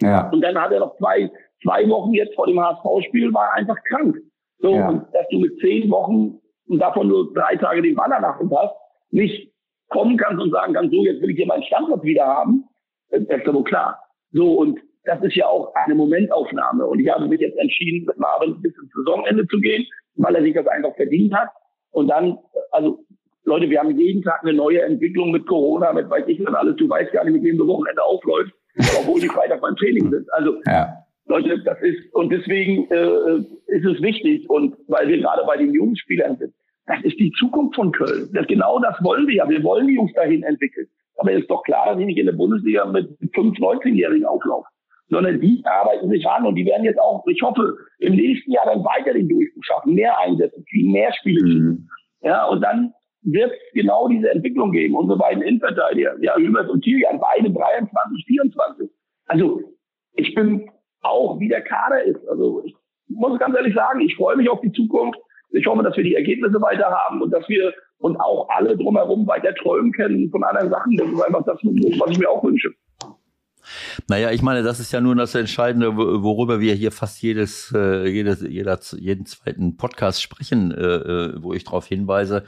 Ja. Und dann hat er noch zwei, zwei Wochen jetzt vor dem HSV-Spiel war einfach krank. So, ja. und dass du mit zehn Wochen und davon nur drei Tage den Ball erachtet hast, nicht kommen kannst und sagen kannst, so, jetzt will ich hier meinen Standort wieder haben, das ist doch klar. So, und das ist ja auch eine Momentaufnahme. Und ich habe mich jetzt entschieden, mit Marvin bis ins Saisonende zu gehen, weil er sich das einfach verdient hat. Und dann, also, Leute, wir haben jeden Tag eine neue Entwicklung mit Corona, mit weiß ich was alles. Du weißt gar nicht, mit wem du Wochenende aufläuft, obwohl die Freitag beim Training sind. Also, ja. Leute, das ist, und deswegen äh, ist es wichtig, und weil wir gerade bei den jungen Spielern sind, das ist die Zukunft von Köln. Das, genau das wollen wir ja. Wir wollen die Jungs dahin entwickeln. Aber es ist doch klar, dass ich nicht in der Bundesliga mit fünf 19-Jährigen auflaufe. Sondern die arbeiten sich an und die werden jetzt auch, ich hoffe, im nächsten Jahr dann weiter den Durchbruch schaffen, mehr Einsätze kriegen, mehr Spiele kriegen. Ja, und dann wird es genau diese Entwicklung geben. Unsere beiden Innenverteidiger, ja, Hübers und Tilian, beide 23, 24. Also, ich bin auch wie der Kader ist. Also ich muss ganz ehrlich sagen, ich freue mich auf die Zukunft. Ich hoffe, dass wir die Ergebnisse weiter haben und dass wir und auch alle drumherum weiter träumen können von anderen Sachen. Das ist einfach das, was ich mir auch wünsche. Naja, ich meine, das ist ja nur das Entscheidende, worüber wir hier fast jedes, äh, jedes jeder, jeden zweiten Podcast sprechen, äh, äh wo ich darauf hinweise,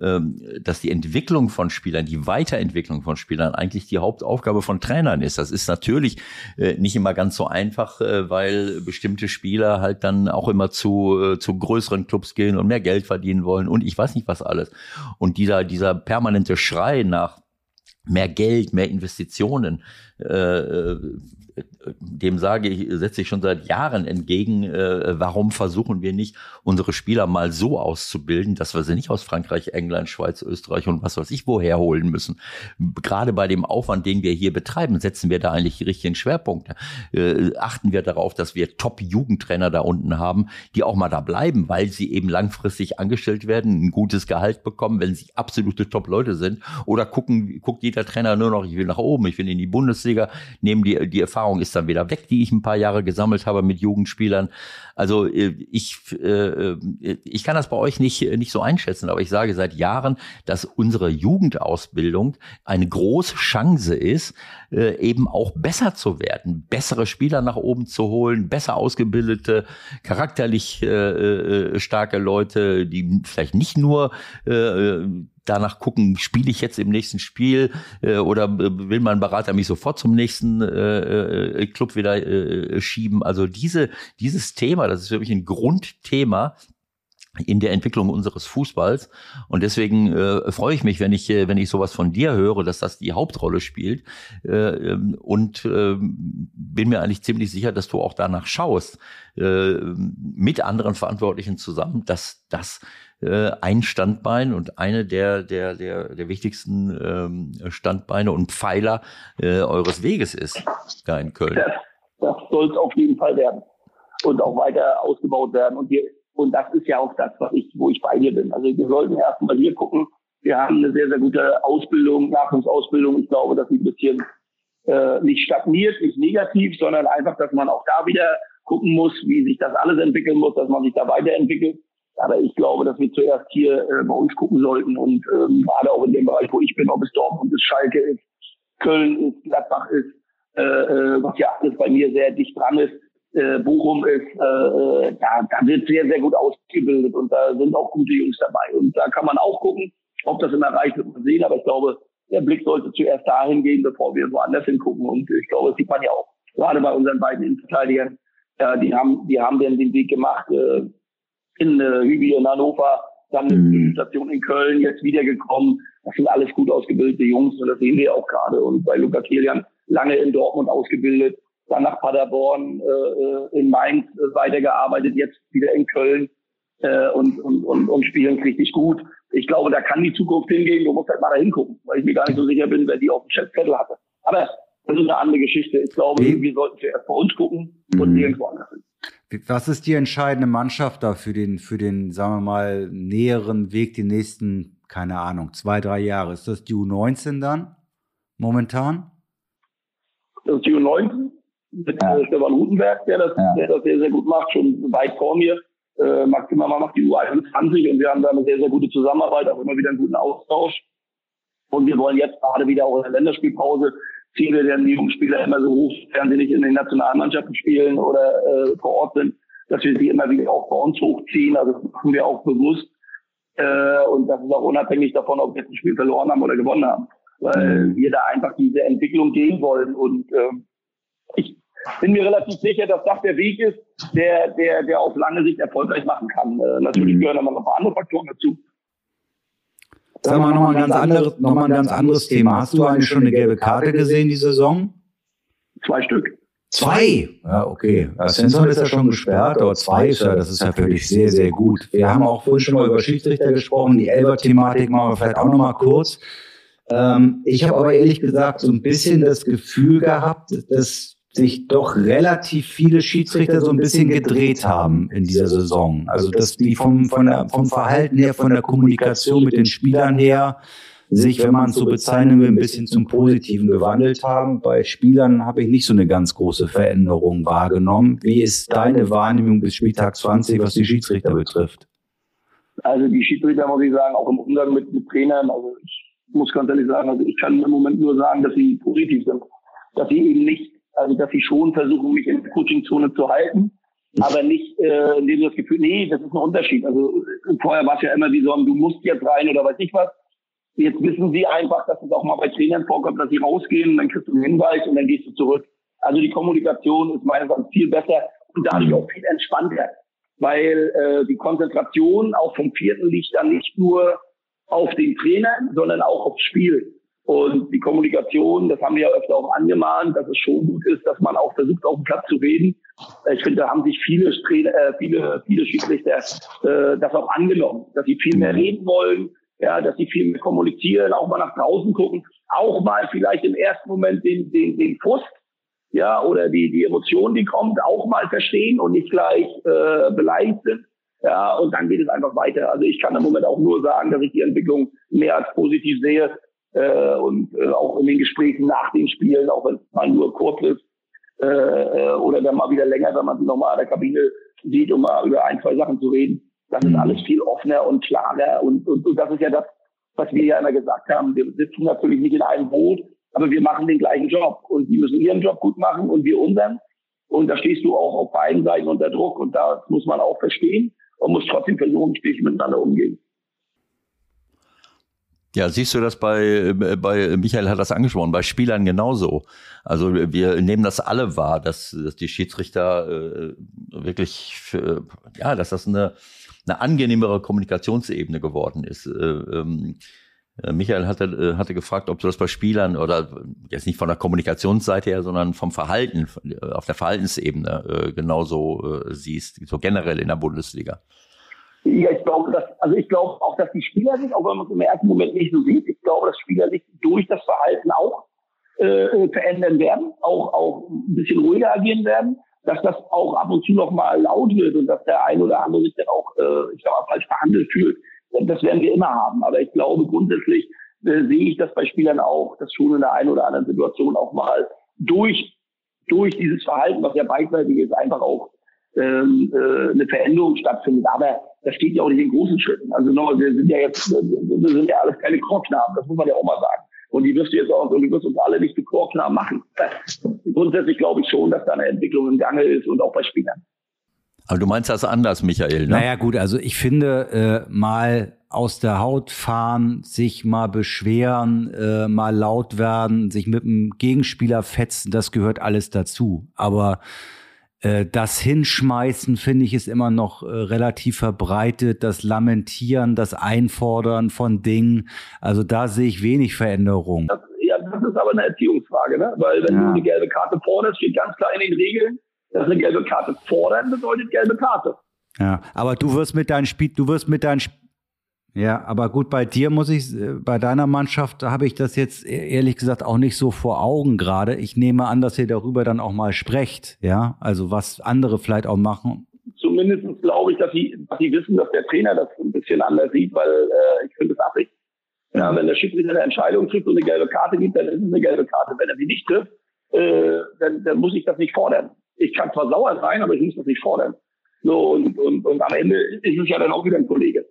äh, dass die Entwicklung von Spielern, die Weiterentwicklung von Spielern eigentlich die Hauptaufgabe von Trainern ist. Das ist natürlich äh, nicht immer ganz so einfach, äh, weil bestimmte Spieler halt dann auch immer zu, äh, zu größeren Clubs gehen und mehr Geld verdienen wollen und ich weiß nicht was alles. Und dieser, dieser permanente Schrei nach mehr Geld, mehr Investitionen, äh, äh dem sage ich, setze ich schon seit Jahren entgegen, äh, warum versuchen wir nicht, unsere Spieler mal so auszubilden, dass wir sie nicht aus Frankreich, England, Schweiz, Österreich und was weiß ich woher holen müssen. Gerade bei dem Aufwand, den wir hier betreiben, setzen wir da eigentlich die richtigen Schwerpunkte. Äh, achten wir darauf, dass wir Top-Jugendtrainer da unten haben, die auch mal da bleiben, weil sie eben langfristig angestellt werden, ein gutes Gehalt bekommen, wenn sie absolute Top-Leute sind. Oder gucken, guckt jeder Trainer nur noch, ich will nach oben, ich will in die Bundesliga, nehmen die, die Erfahrung ist dann wieder weg, die ich ein paar Jahre gesammelt habe mit Jugendspielern. Also äh, ich, äh, äh, ich kann das bei euch nicht, nicht so einschätzen, aber ich sage seit Jahren, dass unsere Jugendausbildung eine große Chance ist, eben auch besser zu werden, bessere Spieler nach oben zu holen, besser ausgebildete, charakterlich starke Leute, die vielleicht nicht nur danach gucken, spiele ich jetzt im nächsten Spiel äh, oder äh, will mein Berater mich sofort zum nächsten äh, äh, Club wieder äh, schieben. Also diese, dieses Thema, das ist wirklich ein Grundthema in der Entwicklung unseres Fußballs und deswegen äh, freue ich mich, wenn ich äh, wenn ich sowas von dir höre, dass das die Hauptrolle spielt äh, ähm, und äh, bin mir eigentlich ziemlich sicher, dass du auch danach schaust äh, mit anderen Verantwortlichen zusammen, dass das äh, ein Standbein und eine der, der, der, der wichtigsten ähm, Standbeine und Pfeiler äh, eures Weges ist, da in Köln. Das, das soll es auf jeden Fall werden und auch weiter ausgebaut werden. Und, hier, und das ist ja auch das, was ich, wo ich bei dir bin. Also wir sollten erstmal hier gucken. Wir haben eine sehr, sehr gute Ausbildung, Nachwuchsausbildung. Ich glaube, dass sie ein bisschen äh, nicht stagniert, nicht negativ, sondern einfach, dass man auch da wieder gucken muss, wie sich das alles entwickeln muss, dass man sich da weiterentwickelt. Aber ich glaube, dass wir zuerst hier äh, bei uns gucken sollten und ähm, gerade auch in dem Bereich, wo ich bin, ob es Dortmund ist, Schalke ist, Köln ist, Gladbach ist, äh, äh, was ja alles bei mir sehr dicht dran ist, äh, Bochum ist, äh, äh, da, da wird sehr, sehr gut ausgebildet und da sind auch gute Jungs dabei. Und da kann man auch gucken, ob das in der Reiche wird man sehen, aber ich glaube, der Blick sollte zuerst dahin gehen, bevor wir woanders hingucken. Und ich glaube, das sieht man ja auch gerade bei unseren beiden Innenverteidigern. Ja, die haben, die haben den, den Weg gemacht. Äh, in äh, Hübi in Hannover, dann mhm. Station in Köln, jetzt wiedergekommen. Das sind alles gut ausgebildete Jungs und das sehen wir auch gerade. Und bei Luca Kilian lange in Dortmund ausgebildet, dann nach Paderborn, äh, äh in Mainz äh, weitergearbeitet, jetzt wieder in Köln äh, und, und, und, und spielen richtig gut. Ich glaube, da kann die Zukunft hingehen. Du musst halt mal da hingucken, weil ich mir gar nicht so sicher bin, wer die auf dem Chefzettel hatte. Aber das ist eine andere Geschichte. Ich glaube, wir sollten zuerst bei uns gucken und mhm. nirgendwo anders hin. Was ist die entscheidende Mannschaft da für den, für den, sagen wir mal, näheren Weg, die nächsten, keine Ahnung, zwei, drei Jahre? Ist das die U19 dann momentan? Das ist die U19 mit ja. Äh, Stefan Rutenberg, der das, ja. der das sehr, sehr gut macht, schon weit vor mir. Äh, Maxi Mama macht die U21 und wir haben da eine sehr, sehr gute Zusammenarbeit, auch immer wieder einen guten Austausch. Und wir wollen jetzt gerade wieder auch in der Länderspielpause ziehen wir denn die Jugendspieler immer so hoch, während sie nicht in den Nationalmannschaften spielen oder äh, vor Ort sind, dass wir sie immer wieder auch bei uns hochziehen. Also das machen wir auch bewusst. Äh, und das ist auch unabhängig davon, ob wir jetzt ein Spiel verloren haben oder gewonnen haben. Weil mhm. wir da einfach diese Entwicklung gehen wollen. Und äh, ich bin mir relativ sicher, dass das der Weg ist, der, der, der auf lange Sicht erfolgreich machen kann. Äh, natürlich mhm. gehören aber noch ein paar andere Faktoren dazu. Sag mal nochmal ein ganz anderes, noch mal ein ganz anderes Thema. Hast du eigentlich schon eine gelbe Karte gesehen die Saison? Zwei Stück. Zwei? Ja, okay. Svensson ist ja schon gesperrt, aber zwei ist ja, das ist ja wirklich sehr, sehr gut. Wir haben auch vorhin schon mal über Schiedsrichter gesprochen. Die Elber-Thematik machen wir vielleicht auch nochmal kurz. Ähm, ich habe aber ehrlich gesagt so ein bisschen das Gefühl gehabt, dass sich doch relativ viele Schiedsrichter so ein bisschen gedreht haben in dieser Saison. Also dass die vom, von der, vom Verhalten her, von der Kommunikation mit den Spielern her sich, wenn man es so bezeichnen will, ein bisschen zum Positiven gewandelt haben. Bei Spielern habe ich nicht so eine ganz große Veränderung wahrgenommen. Wie ist deine Wahrnehmung bis Spieltag 20, was die Schiedsrichter betrifft? Also die Schiedsrichter, muss ich sagen, auch im Umgang mit, mit Trainern, also ich muss ganz ehrlich sagen, also ich kann im Moment nur sagen, dass sie positiv sind. Dass sie eben nicht, also dass sie schon versuchen, mich in der Coachingzone zu halten, aber nicht, äh, indem sie das Gefühl, nee, das ist ein Unterschied. Also vorher war es ja immer wie so, du musst jetzt rein oder weiß ich was. Jetzt wissen sie einfach, dass es auch mal bei Trainern vorkommt, dass sie rausgehen, dann kriegst du einen Hinweis und dann gehst du zurück. Also die Kommunikation ist meines Erachtens viel besser und dadurch auch viel entspannter, weil äh, die Konzentration auch vom vierten liegt dann nicht nur auf den Trainer, sondern auch aufs Spiel. Und die Kommunikation, das haben wir ja öfter auch angemahnt, dass es schon gut ist, dass man auch versucht, auf dem Platz zu reden. Ich finde, da haben sich viele äh, viele, viele Schiedsrichter äh, das auch angenommen, dass sie viel mehr reden wollen, ja, dass sie viel mehr kommunizieren, auch mal nach draußen gucken, auch mal vielleicht im ersten Moment den, den, den Frust, ja, oder die, die Emotion, die kommt, auch mal verstehen und nicht gleich äh, beleidigt sind. Ja, und dann geht es einfach weiter. Also ich kann im Moment auch nur sagen, dass ich die Entwicklung mehr als positiv sehe äh, und äh, auch in den Gesprächen nach den Spielen, auch wenn es mal nur kurz ist äh, äh oder dann mal wieder länger, wenn man sie nochmal in der Kabine sieht, um mal über ein, zwei Sachen zu reden. Das ist mhm. alles viel offener und klarer und, und, und das ist ja das, was wir ja immer gesagt haben. Wir sitzen natürlich nicht in einem Boot, aber wir machen den gleichen Job und die müssen ihren Job gut machen und wir unseren. Und da stehst du auch auf beiden Seiten unter Druck und da muss man auch verstehen und muss trotzdem versuchen, spiellich miteinander umgehen. Ja, siehst du das bei, bei Michael hat das angesprochen, bei Spielern genauso. Also wir nehmen das alle wahr, dass, dass die Schiedsrichter äh, wirklich, für, ja, dass das eine, eine angenehmere Kommunikationsebene geworden ist. Äh, ähm, äh, Michael hatte, äh, hatte gefragt, ob du das bei Spielern oder jetzt nicht von der Kommunikationsseite her, sondern vom Verhalten, äh, auf der Verhaltensebene genauso siehst, so generell in der Bundesliga. Ja, ich glaube, dass, also ich glaube auch, dass die Spieler sich, auch wenn man es im ersten Moment nicht so sieht, ich glaube, dass Spieler sich durch das Verhalten auch äh, verändern werden, auch, auch ein bisschen ruhiger agieren werden, dass das auch ab und zu noch mal laut wird und dass der ein oder andere sich dann auch, äh, ich mal, falsch behandelt fühlt das werden wir immer haben. Aber ich glaube, grundsätzlich äh, sehe ich das bei Spielern auch, dass schon in der einen oder anderen Situation auch mal durch, durch dieses Verhalten, was ja beidseitig ist, einfach auch ähm, äh, eine Veränderung stattfindet. Aber das steht ja auch nicht in großen Schritten. Also no, wir sind ja jetzt, wir sind ja alles keine Chorknaben, das muss man ja auch mal sagen. Und die wirst du jetzt auch, und du wirst uns alle nicht zu Chorknaben machen. Grundsätzlich glaube ich schon, dass da eine Entwicklung im Gange ist und auch bei Spielern. Aber du meinst das anders, Michael, ne? Naja, gut, also ich finde, äh, mal aus der Haut fahren, sich mal beschweren, äh, mal laut werden, sich mit dem Gegenspieler fetzen, das gehört alles dazu. Aber äh, das Hinschmeißen, finde ich, ist immer noch äh, relativ verbreitet. Das Lamentieren, das Einfordern von Dingen. Also da sehe ich wenig Veränderung. Das, ja, das ist aber eine Erziehungsfrage, ne? Weil wenn ja. du eine gelbe Karte forderst, steht ganz klar in den Regeln, dass eine gelbe Karte fordern bedeutet gelbe Karte. Ja, aber du wirst mit deinem Spiel, du wirst mit deinem ja, aber gut, bei dir muss ich, äh, bei deiner Mannschaft habe ich das jetzt e-, ehrlich gesagt auch nicht so vor Augen gerade. Ich nehme an, dass ihr darüber dann auch mal sprecht, ja, also was andere vielleicht auch machen. Zumindest glaube ich, dass sie, dass sie wissen, dass der Trainer das ein bisschen anders sieht, weil äh, ich finde es affig. Ja, wenn der Schiedsrichter eine Entscheidung trifft und eine gelbe Karte gibt, dann ist es eine gelbe Karte. Wenn er sie nicht trifft, äh, dann, dann muss ich das nicht fordern ich kann zwar sauer sein, aber ich muss das nicht fordern. So, und, und, und am Ende ist es ja dann auch wieder ein Kollege.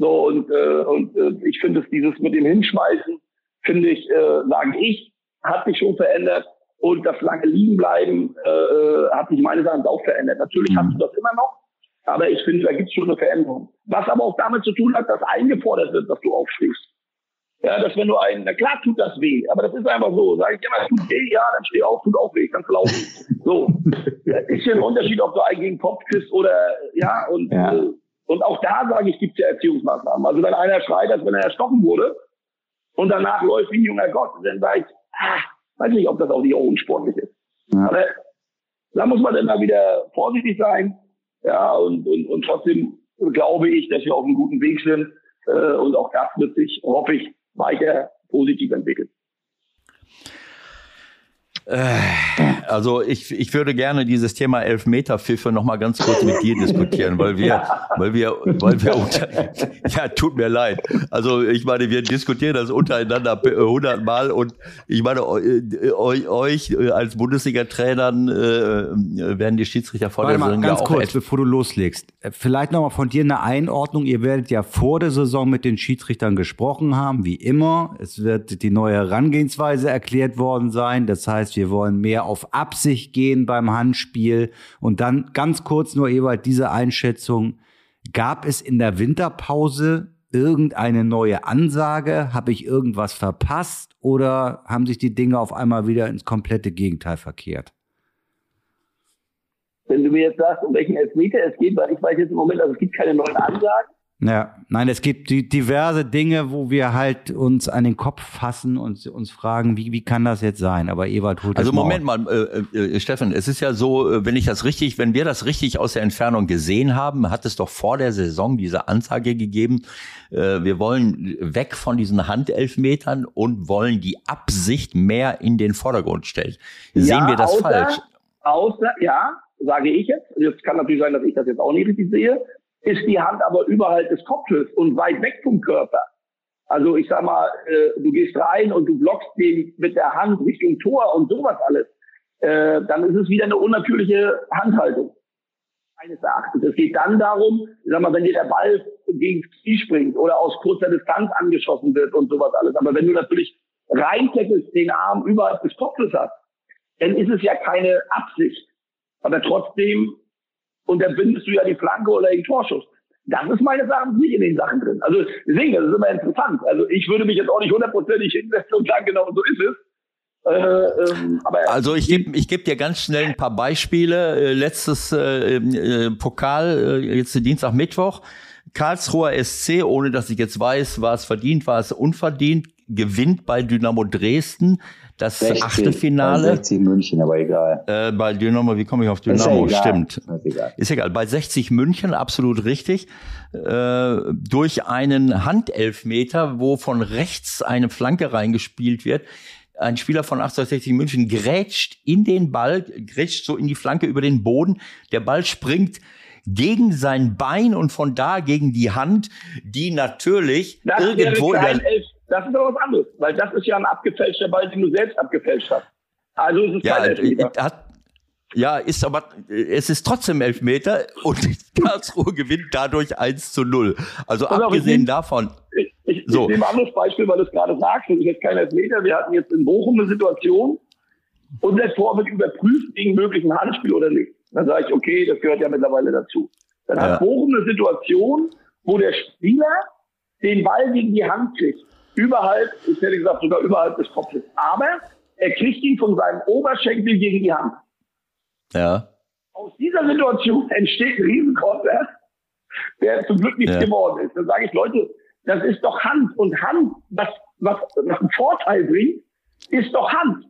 So, und, äh, und äh, ich finde es dieses mit dem Hinschmeißen, finde ich, äh, sage ich, hat sich schon verändert. Und das lange liegen bleiben äh, äh hat sich meines Erachtens auch verändert. Natürlich mhm. hast du das immer noch, aber ich finde, da gibt es schon eine Veränderung. Was aber auch damit zu tun hat, dass eingefordert wird, dass du aufstehst. Ja, dass wenn du einen, na klar tut das weh, aber das ist einfach so. Sag ich immer, tut weh, ja, dann steh auf, tut auch weh, kannst laufen. So. ist ja ein Unterschied, ob du einen gegen den Kopf kriegst oder, ja, und, ja. Äh, und auch da sage ich, gibt es ja Erziehungsmaßnahmen. Also wenn einer schreit, als wenn er erstochen wurde und danach läuft wie ein junger Gott, dann sage ich, ah, weiß nicht, ob das auch nicht auch unsportlich ist. Ja. Aber da muss man immer wieder vorsichtig sein. Ja, und, und, und trotzdem glaube ich, dass wir auf einem guten Weg sind. Äh, und auch das wird sich, hoffe ich, weiter positiv entwickelt. Äh, also ich, ich würde gerne dieses Thema Elfmeterpfiffe noch mal ganz kurz mit dir diskutieren, weil wir, weil wir, weil wir unter, ja, tut mir leid. Also ich meine, wir diskutieren das untereinander hundertmal und ich meine, euch, euch als Bundesliga-Trainern äh, werden die Schiedsrichter vor Warte der Saison mal, ganz ja kurz, bevor du loslegst. Vielleicht noch mal von dir eine Einordnung. Ihr werdet ja vor der Saison mit den Schiedsrichtern gesprochen haben, wie immer. Es wird die neue Herangehensweise erklärt worden sein. Das heißt, wir wollen mehr auf Absicht gehen beim Handspiel. Und dann ganz kurz nur, Ewald, diese Einschätzung. Gab es in der Winterpause irgendeine neue Ansage? Habe ich irgendwas verpasst? Oder haben sich die Dinge auf einmal wieder ins komplette Gegenteil verkehrt? Wenn du mir jetzt sagst, um welchen Elfmeter es geht, weil ich weiß jetzt im Moment, also es gibt keine neuen Ansagen. Ja, nein, es gibt die diverse Dinge, wo wir halt uns an den Kopf fassen und uns fragen, wie, wie kann das jetzt sein? Aber Ewald holt Also Moment mal, äh, äh, Steffen, es ist ja so, äh, wenn ich das richtig, wenn wir das richtig aus der Entfernung gesehen haben, hat es doch vor der Saison diese Ansage gegeben, äh, wir wollen weg von diesen Handelfmetern und wollen die Absicht mehr in den Vordergrund stellen. Sehen wir das außer, falsch? Außer, ja, sage ich jetzt. Jetzt kann natürlich sein, dass ich das jetzt auch nicht richtig sehe. Ist die Hand aber überhalb des Kopfes und weit weg vom Körper. Also ich sag mal, äh, du gehst rein und du blockst den mit der Hand Richtung Tor und sowas alles. Äh, dann ist es wieder eine unnatürliche Handhaltung. Meines Erachtens. Es geht dann darum, ich sag mal, wenn dir der Ball gegen das Knie springt oder aus kurzer Distanz angeschossen wird und sowas alles. Aber wenn du natürlich reintackelst, den Arm überhalb des Kopfes hast, dann ist es ja keine Absicht. Aber trotzdem unterbindest du ja die Flanke oder den Torschuss. Das ist meines Erachtens nicht in den Sachen drin. Also deswegen, das ist immer interessant. Also ich würde mich jetzt auch nicht hundertprozentig hinsetzen und sagen, genau so ist es. Äh, ähm, Also ich gebe ich geb dir ganz schnell ein paar Beispiele. Äh, Letztes äh, äh, Pokal, äh, jetzt Dienstag, Mittwoch. Karlsruher SC, ohne dass ich jetzt weiß, war es verdient, war es unverdient, gewinnt bei Dynamo Dresden das 60, Achtelfinale. 60 München, aber egal. Äh, bei Dynamo, wie komme ich auf Ist ja Dynamo? egal. Stimmt. Ist egal. Ist egal. Bei 60 München, absolut richtig. Äh, durch einen Handelfmeter, wo von rechts eine Flanke reingespielt wird. Ein Spieler von 1860 München grätscht in den Ball, grätscht so in die Flanke über den Boden. Der Ball springt gegen sein Bein und von da gegen die Hand, die natürlich das irgendwo in wäre kein der, Elf, das ist aber was anderes, weil das ist ja ein abgefälschter Ball, den du selbst abgefälscht hast. Also ist es Ja, kein Elfmeter. äh, hat, ja, ist aber, äh, es ist trotzdem Elfmeter und Karlsruhe gewinnt dadurch 1 zu 0. Also auf, abgesehen ich- davon, Ich, ich, So. ich nehme ein anderes Beispiel, weil du es gerade sagst. Das ist jetzt kein Elfmeter. Wir hatten jetzt in Bochum eine Situation und der Tor wird überprüft wegen möglichen Handspiel oder nicht. Dann sage ich, okay, das gehört ja mittlerweile dazu. Dann Ja. hat Bochum eine Situation, wo der Spieler den Ball gegen die Hand kriegt. Überhalb, ich hätte gesagt sogar überhalb des Kopfes. Aber er kriegt ihn von seinem Oberschenkel gegen die Hand. ja, Aus dieser Situation entsteht ein Riesenkonter, der zum Glück nicht Ja. geworden ist. Dann sage ich, Leute, das ist doch Hand. Und Hand, was, was, was einen Vorteil bringt, ist doch Hand.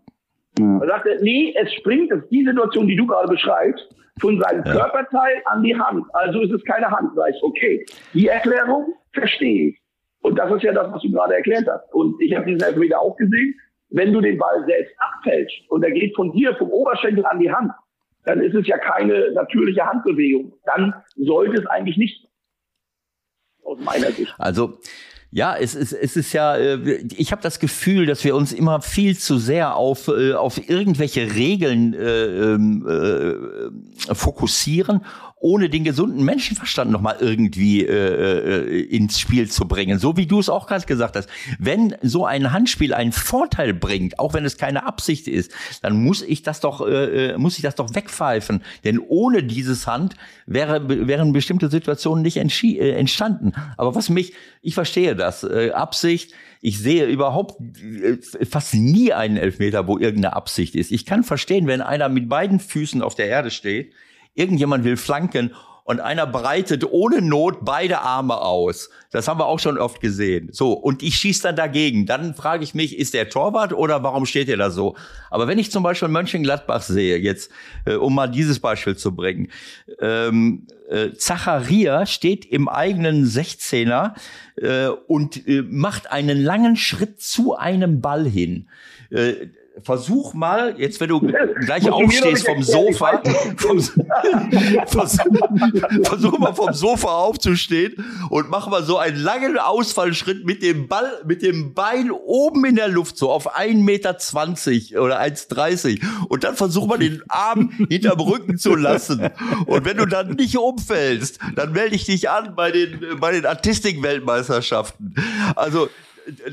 Ja. Da sagt er, nee, es springt, ist die Situation, die du gerade beschreibst, von seinem Ja. Körperteil an die Hand. Also ist es keine Hand. Sag ich, okay, die Erklärung verstehe ich. Und das ist ja das, was du gerade erklärt hast. Und ich habe diesen Elfmeter auch gesehen. Wenn du den Ball selbst abfälschst und er geht von dir, vom Oberschenkel an die Hand, dann ist es ja keine natürliche Handbewegung. Dann sollte es eigentlich nicht aus meiner Sicht. also ja, es ist, es ist ja, äh, ich habe das Gefühl, dass wir uns immer viel zu sehr auf, äh, auf irgendwelche Regeln äh, ähm, äh, fokussieren, ohne den gesunden Menschenverstand nochmal irgendwie äh, äh, ins Spiel zu bringen. So wie du es auch gerade gesagt hast. Wenn so ein Handspiel einen Vorteil bringt, auch wenn es keine Absicht ist, dann muss ich das doch, äh, äh, muss ich das doch wegpfeifen. Denn ohne dieses Hand wäre, wären bestimmte Situationen nicht äh, entstanden. Aber was mich, ich verstehe das, äh, Absicht, ich sehe überhaupt äh, fast nie einen Elfmeter, wo irgendeine Absicht ist. Ich kann verstehen, wenn einer mit beiden Füßen auf der Erde steht, irgendjemand will flanken und einer breitet ohne Not beide Arme aus. Das haben wir auch schon oft gesehen. So, und ich schieße dann dagegen. Dann frage ich mich, ist der Torwart oder warum steht er da so? Aber wenn ich zum Beispiel Mönchengladbach sehe, jetzt, äh, um mal dieses Beispiel zu bringen, ähm, äh, Zacharia steht im eigenen 16er äh, und äh, macht einen langen Schritt zu einem Ball hin. Äh, versuch mal, jetzt wenn du gleich aufstehst vom Sofa, vom, versuch, versuch mal vom Sofa aufzustehen und mach mal so einen langen Ausfallschritt mit dem Ball, mit dem Bein oben in der Luft, so auf 1,20 Meter oder 1,30 und dann versuch mal den Arm hinterm Rücken zu lassen. Und wenn du dann nicht umfällst, dann melde ich dich an bei den, bei den Artistik-Weltmeisterschaften. Also,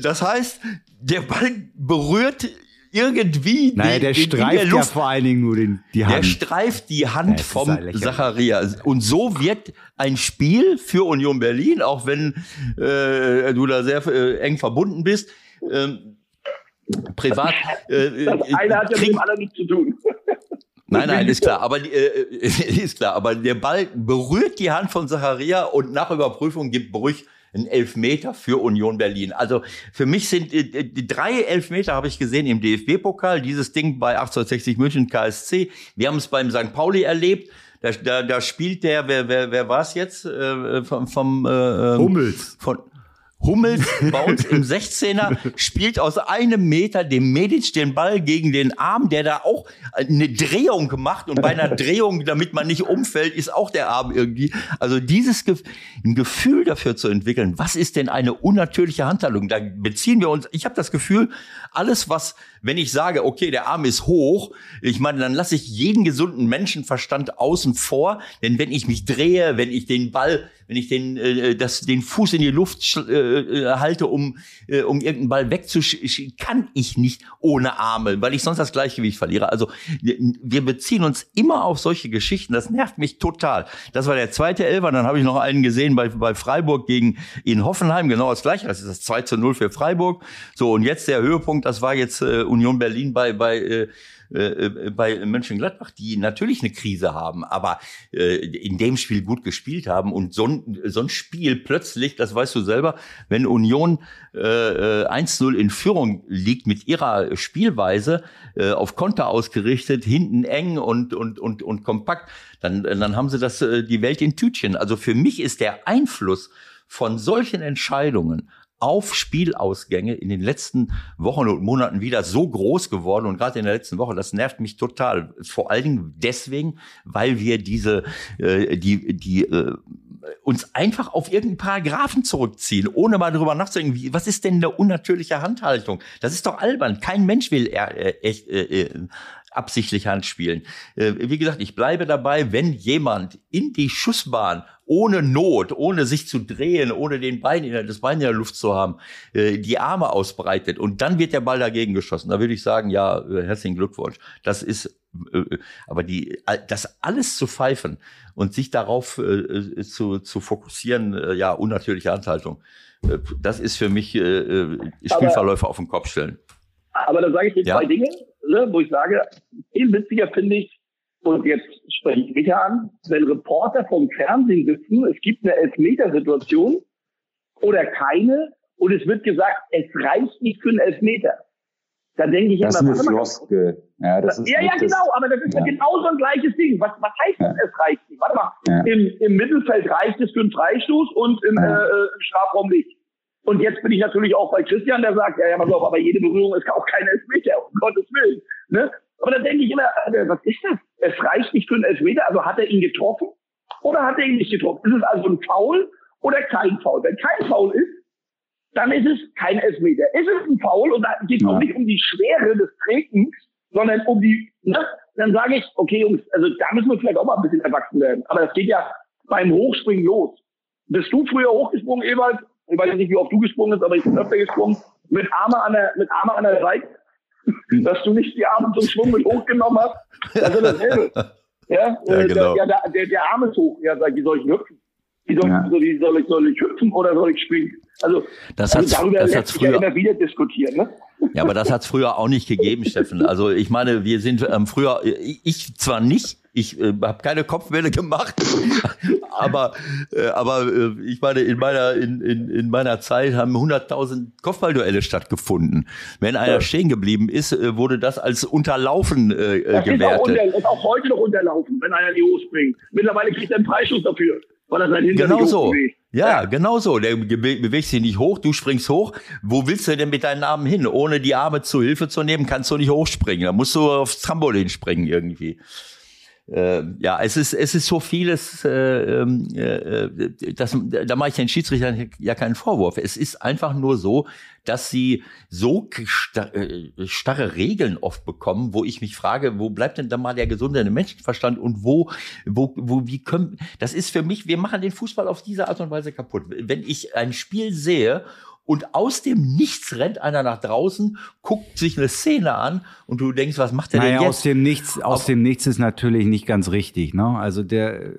das heißt, der Ball berührt irgendwie. Naja, der den, streift der ja vor allen Dingen nur den, die Hand. Der streift die Hand Ja, vom ja. Zacharia. Und so wirkt ein Spiel für Union Berlin, auch wenn äh, du da sehr äh, eng verbunden bist. Ähm, privat. Äh, Das eine hat ja mit krieg- dem anderen nichts zu tun. Nein, nein, ist klar. Aber äh, ist klar. Aber der Ball berührt die Hand von Zacharia und nach Überprüfung gibt Brüch einen Elfmeter für Union Berlin. Also für mich sind äh, die drei Elfmeter habe ich gesehen im DFB-Pokal. Dieses Ding bei 1860 München KSC. Wir haben es beim St. Pauli erlebt. Da, da, da spielt der, wer, wer, wer war es jetzt? Äh, vom, vom äh, ähm, Hummels. von Hummels uns im 16er spielt aus einem Meter dem Medic den Ball gegen den Arm, der da auch eine Drehung macht und bei einer Drehung, damit man nicht umfällt, ist auch der Arm irgendwie. Also dieses Ge ein Gefühl dafür zu entwickeln, was ist denn eine unnatürliche Handhaltung? Da beziehen wir uns, ich habe das Gefühl, alles was, wenn ich sage, okay, der Arm ist hoch, ich meine, dann lasse ich jeden gesunden Menschenverstand außen vor, denn wenn ich mich drehe, wenn ich den Ball, wenn ich den, äh, das, den Fuß in die Luft äh, äh, halte, um, äh, um irgendeinen Ball wegzuschieben, kann ich nicht ohne Arme, weil ich sonst das Gleichgewicht verliere. Also wir beziehen uns immer auf solche Geschichten. Das nervt mich total. Das war der zweite Elfer. Dann habe ich noch einen gesehen bei, bei Freiburg gegen in Hoffenheim. Genau das gleiche. Das ist das 2 zu 0 für Freiburg. So, und jetzt der Höhepunkt, das war jetzt äh, Union Berlin bei, bei äh, äh, bei Mönchengladbach, die natürlich eine Krise haben, aber äh, in dem Spiel gut gespielt haben und so ein, so ein Spiel plötzlich, das weißt du selber, wenn Union äh, äh, 1-0 in Führung liegt mit ihrer Spielweise, äh, auf Konter ausgerichtet, hinten eng und, und, und, und kompakt, dann, dann haben sie das, äh, die Welt in Tütchen. Also für mich ist der Einfluss von solchen Entscheidungen auf Spielausgänge in den letzten Wochen und Monaten wieder so groß geworden und gerade in der letzten Woche, das nervt mich total. Vor allen Dingen deswegen, weil wir diese, äh, die, die äh, uns einfach auf irgendeinen Paragraphen zurückziehen, ohne mal drüber nachzudenken, wie, was ist denn eine unnatürliche Handhaltung? Das ist doch albern. Kein Mensch will echt äh, äh, absichtlich Hand spielen. Äh, wie gesagt, ich bleibe dabei, wenn jemand in die Schussbahn ohne Not, ohne sich zu drehen, ohne den Bein in der, das Bein in der Luft zu haben, äh, die Arme ausbreitet und dann wird der Ball dagegen geschossen. Da würde ich sagen, ja, äh, herzlichen Glückwunsch. Das ist, äh, aber die, das alles zu pfeifen und sich darauf äh, äh, zu, zu fokussieren, äh, ja, unnatürliche Handhaltung. Äh, Das ist für mich äh, äh, Spielverläufe auf den Kopf stellen. Aber da sage ich dir Ja. zwei Dinge, ne, wo ich sage, viel witziger finde ich, und jetzt spreche ich mich an, wenn Reporter vom Fernsehen sitzen, es gibt eine Elfmetersituation oder keine, und es wird gesagt, es reicht nicht für einen Elfmeter. Dann denke ich Das ist immer, eine warte mal, Floskel. Ja, das ist ja, ja, genau, aber das ist ja. genau so ein gleiches Ding. Was, was heißt Ja. das, es reicht nicht? Warte mal, Ja. im, im Mittelfeld reicht es für einen Freistoß und im, Ja. äh, äh, im Strafraum nicht. Und jetzt bin ich natürlich auch bei Christian, der sagt, ja, ja, pass auf, aber jede Berührung ist auch kein Elfmeter, um Gottes Willen. Ne? Aber dann denke ich immer, was ist das? Es reicht nicht für einen Elfmeter, also hat er ihn getroffen oder hat er ihn nicht getroffen? Ist es also ein Foul oder kein Foul? Wenn kein Foul ist, dann ist es kein Elfmeter. Ist es ein Foul und da geht es Ja. auch nicht um die Schwere des Tretens, sondern um die, ne? dann sage ich, okay Jungs, also da müssen wir vielleicht auch mal ein bisschen erwachsen werden. Aber das geht ja beim Hochspringen los. Bist du früher hochgesprungen, Ewald? Ich weiß nicht, wie oft du gesprungen bist, aber ich bin öfter gesprungen. Mit Arme an der, mit Arme an der Seite. Dass du nicht die Arme zum Schwung mit hochgenommen hast. Das ist dasselbe. Ja, Ja, äh, genau. der, der, der, der Arm ist hoch. Ja, sag ich, wie soll ich hüpfen? Wie soll, Ja. so, wie soll, ich, soll ich hüpfen oder soll ich springen? Also, Das also hat's- darüber das lässt hat's sich ja früher- immer wieder diskutieren. Ne? Ja, aber das hat's früher auch nicht gegeben, Steffen. Also ich meine, wir sind ähm, früher, ich, ich zwar nicht, ich äh, habe keine Kopfwelle gemacht, aber äh, aber äh, ich meine, in meiner in, in, in meiner Zeit haben 100.000 Kopfballduelle stattgefunden. Wenn einer stehen geblieben ist, äh, wurde das als Unterlaufen äh, äh, Das ist auch, gewertet. unter, ist auch heute noch unterlaufen, wenn einer in die Hose springt. Mittlerweile kriegt er einen Preisschuss dafür, weil er sein Hintern Genau so. hochbewegt. Ja, genau so. Der bewegt sich nicht hoch, du springst hoch. Wo willst du denn mit deinen Armen hin? Ohne die Arme zu Hilfe zu nehmen, kannst du nicht hochspringen. Da musst du aufs Trampolin springen irgendwie äh, ja, es ist, es ist so vieles, äh, ähm, äh, das, da mache ich den Schiedsrichtern ja keinen Vorwurf. Es ist einfach nur so, dass sie so äh, starre Regeln oft bekommen, wo ich mich frage, wo bleibt denn da mal der gesunde Menschenverstand und wo, wo, wo, wie können, das ist für mich, wir machen den Fußball auf diese Art und Weise kaputt. Wenn ich ein Spiel sehe und aus dem Nichts rennt einer nach draußen, guckt sich eine Szene an und du denkst, was macht der naja, denn jetzt? Aus dem Nichts, aus dem Nichts ist natürlich nicht ganz richtig, ne? Also der,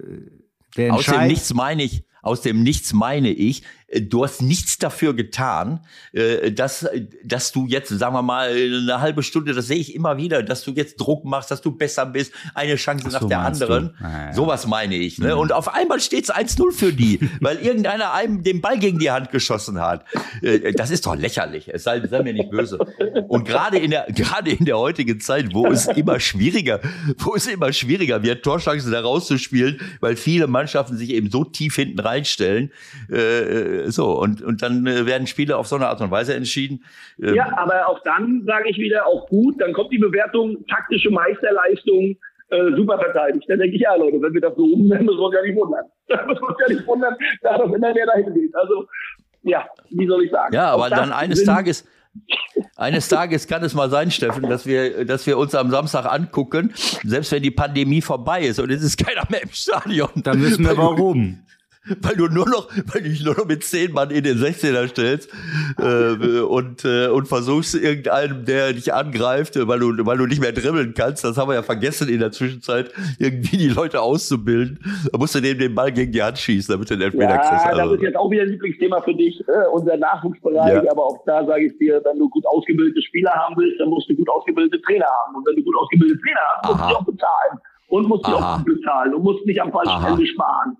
der Aus dem Nichts meine ich, aus dem Nichts meine ich, äh, du hast nichts dafür getan, äh, dass, dass du jetzt, sagen wir mal, eine halbe Stunde, das sehe ich immer wieder, dass du jetzt Druck machst, dass du besser bist, eine Chance so, nach der anderen. Ah, ja. Sowas meine ich. Ne? Mhm. Und auf einmal steht es 1-0 für die, weil irgendeiner einem den Ball gegen die Hand geschossen hat. Äh, das ist doch lächerlich. Es sei, sei mir nicht böse. Und gerade in der, gerade in der heutigen Zeit, wo es immer schwieriger, wo es immer schwieriger wird, Torchancen da rauszuspielen, weil viele Mannschaften sich eben so tief hinten reinstellen, äh, so, und, und dann äh, werden Spiele auf so eine Art und Weise entschieden. Ähm, ja, aber auch dann sage ich wieder, auch gut, dann kommt die Bewertung, taktische Meisterleistung, äh, super verteidigt. Dann denke ich, ja Leute, wenn wir das so umnehmen, müssen wir uns ja nicht wundern. Da müssen wir uns ja nicht wundern, da das immer mehr dahin geht. Also, ja, wie soll ich sagen. Ja, aber dann eines Tages, eines Tages kann es mal sein, Steffen, dass wir, dass wir uns am Samstag angucken, selbst wenn die Pandemie vorbei ist und es ist keiner mehr im Stadion. Dann wissen wir warum weil du nur noch, weil du dich nur noch mit zehn Mann in den 16er stellst äh, und, äh, und versuchst irgendeinem, der dich angreift, weil du, weil du nicht mehr dribbeln kannst, das haben wir ja vergessen in der Zwischenzeit, irgendwie die Leute auszubilden. Da musst du dem den Ball gegen die Hand schießen, damit du den Elfmeter ja, kriegst. Also. das ist jetzt auch wieder ein Lieblingsthema für dich, äh, unser Nachwuchsbereich, ja. aber auch da sage ich dir, wenn du gut ausgebildete Spieler haben willst, dann musst du gut ausgebildete Trainer haben. Und wenn du gut ausgebildete Trainer hast, musst du auch bezahlen. Und musst du auch bezahlen und musst nicht am falschen Ende sparen.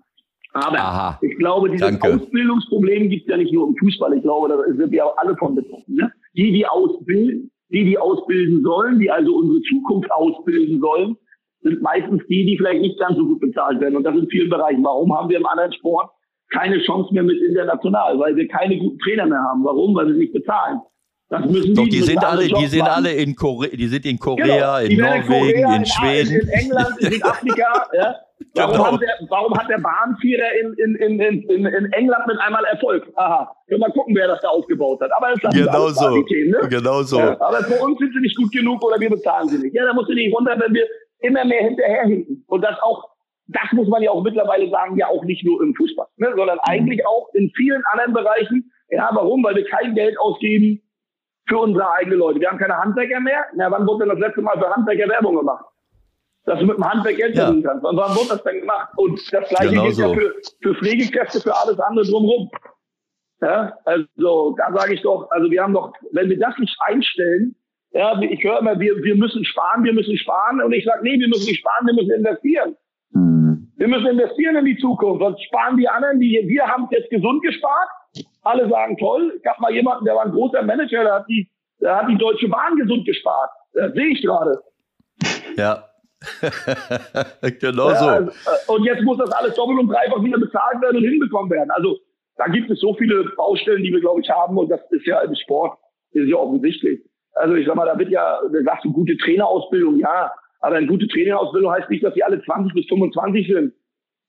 Aber Aha. ich glaube, dieses Danke. Ausbildungsproblem gibt es ja nicht nur im Fußball. Ich glaube, da sind wir auch alle von betroffen. Ne? Die, die ausbilden, die, die ausbilden sollen, die also unsere Zukunft ausbilden sollen, sind meistens die, die vielleicht nicht ganz so gut bezahlt werden. Und das in vielen Bereichen. Warum haben wir im anderen Sport keine Chance mehr mit international? Weil wir keine guten Trainer mehr haben. Warum? Weil wir nicht bezahlen. Das müssen Doch, die, die sind alle, die sind alle in Korea, die sind in Korea, genau. in Norwegen, in, Schweden, in England, in Südafrika, ja. Warum, genau. hat der, warum hat der Bahnvierer in, in, in, in, in England mit einmal Erfolg? Aha, können wir gucken, wer das da aufgebaut hat. Aber das genau so. ne? Genau so. Ja, aber für uns sind sie nicht gut genug oder wir bezahlen sie nicht. Ja, da musst du nicht wundern, wenn wir immer mehr hinterherhinken. Und das auch, das muss man ja auch mittlerweile sagen, ja auch nicht nur im Fußball, ne, sondern eigentlich auch in vielen anderen Bereichen. Ja, warum? Weil wir kein Geld ausgeben für unsere eigenen Leute. Wir haben keine Handwerker mehr. Na, wann wurde denn das letzte Mal für Handwerker Werbung gemacht? Dass du mit dem Handwerk Geld ja. verdienen kannst. Und wann wurde das denn gemacht? Und das gleiche genau gilt so. ja für, für Pflegekräfte, für alles andere drumherum. Ja, also da sage ich doch, also wir haben doch, wenn wir das nicht einstellen, ja, ich höre immer, wir, wir müssen sparen, wir müssen sparen. Und ich sage, nee, wir müssen nicht sparen, wir müssen investieren. Mhm. Wir müssen investieren in die Zukunft. Sonst sparen die anderen, die wir haben jetzt gesund gespart. Alle sagen toll. Ich habe mal jemanden, der war ein großer Manager, der hat die, der hat die Deutsche Bahn gesund gespart. Das sehe ich gerade. Ja, genau so. Ja, äh, und jetzt muss das alles doppelt und dreifach wieder bezahlt werden und hinbekommen werden. Also da gibt es so viele Baustellen, die wir, glaube ich, haben. Und das ist ja im Sport, ist ja offensichtlich. Also ich sag mal, da wird ja, da sagst du gute Trainerausbildung, ja. Aber eine gute Trainerausbildung heißt nicht, dass die alle 20 bis 25 sind.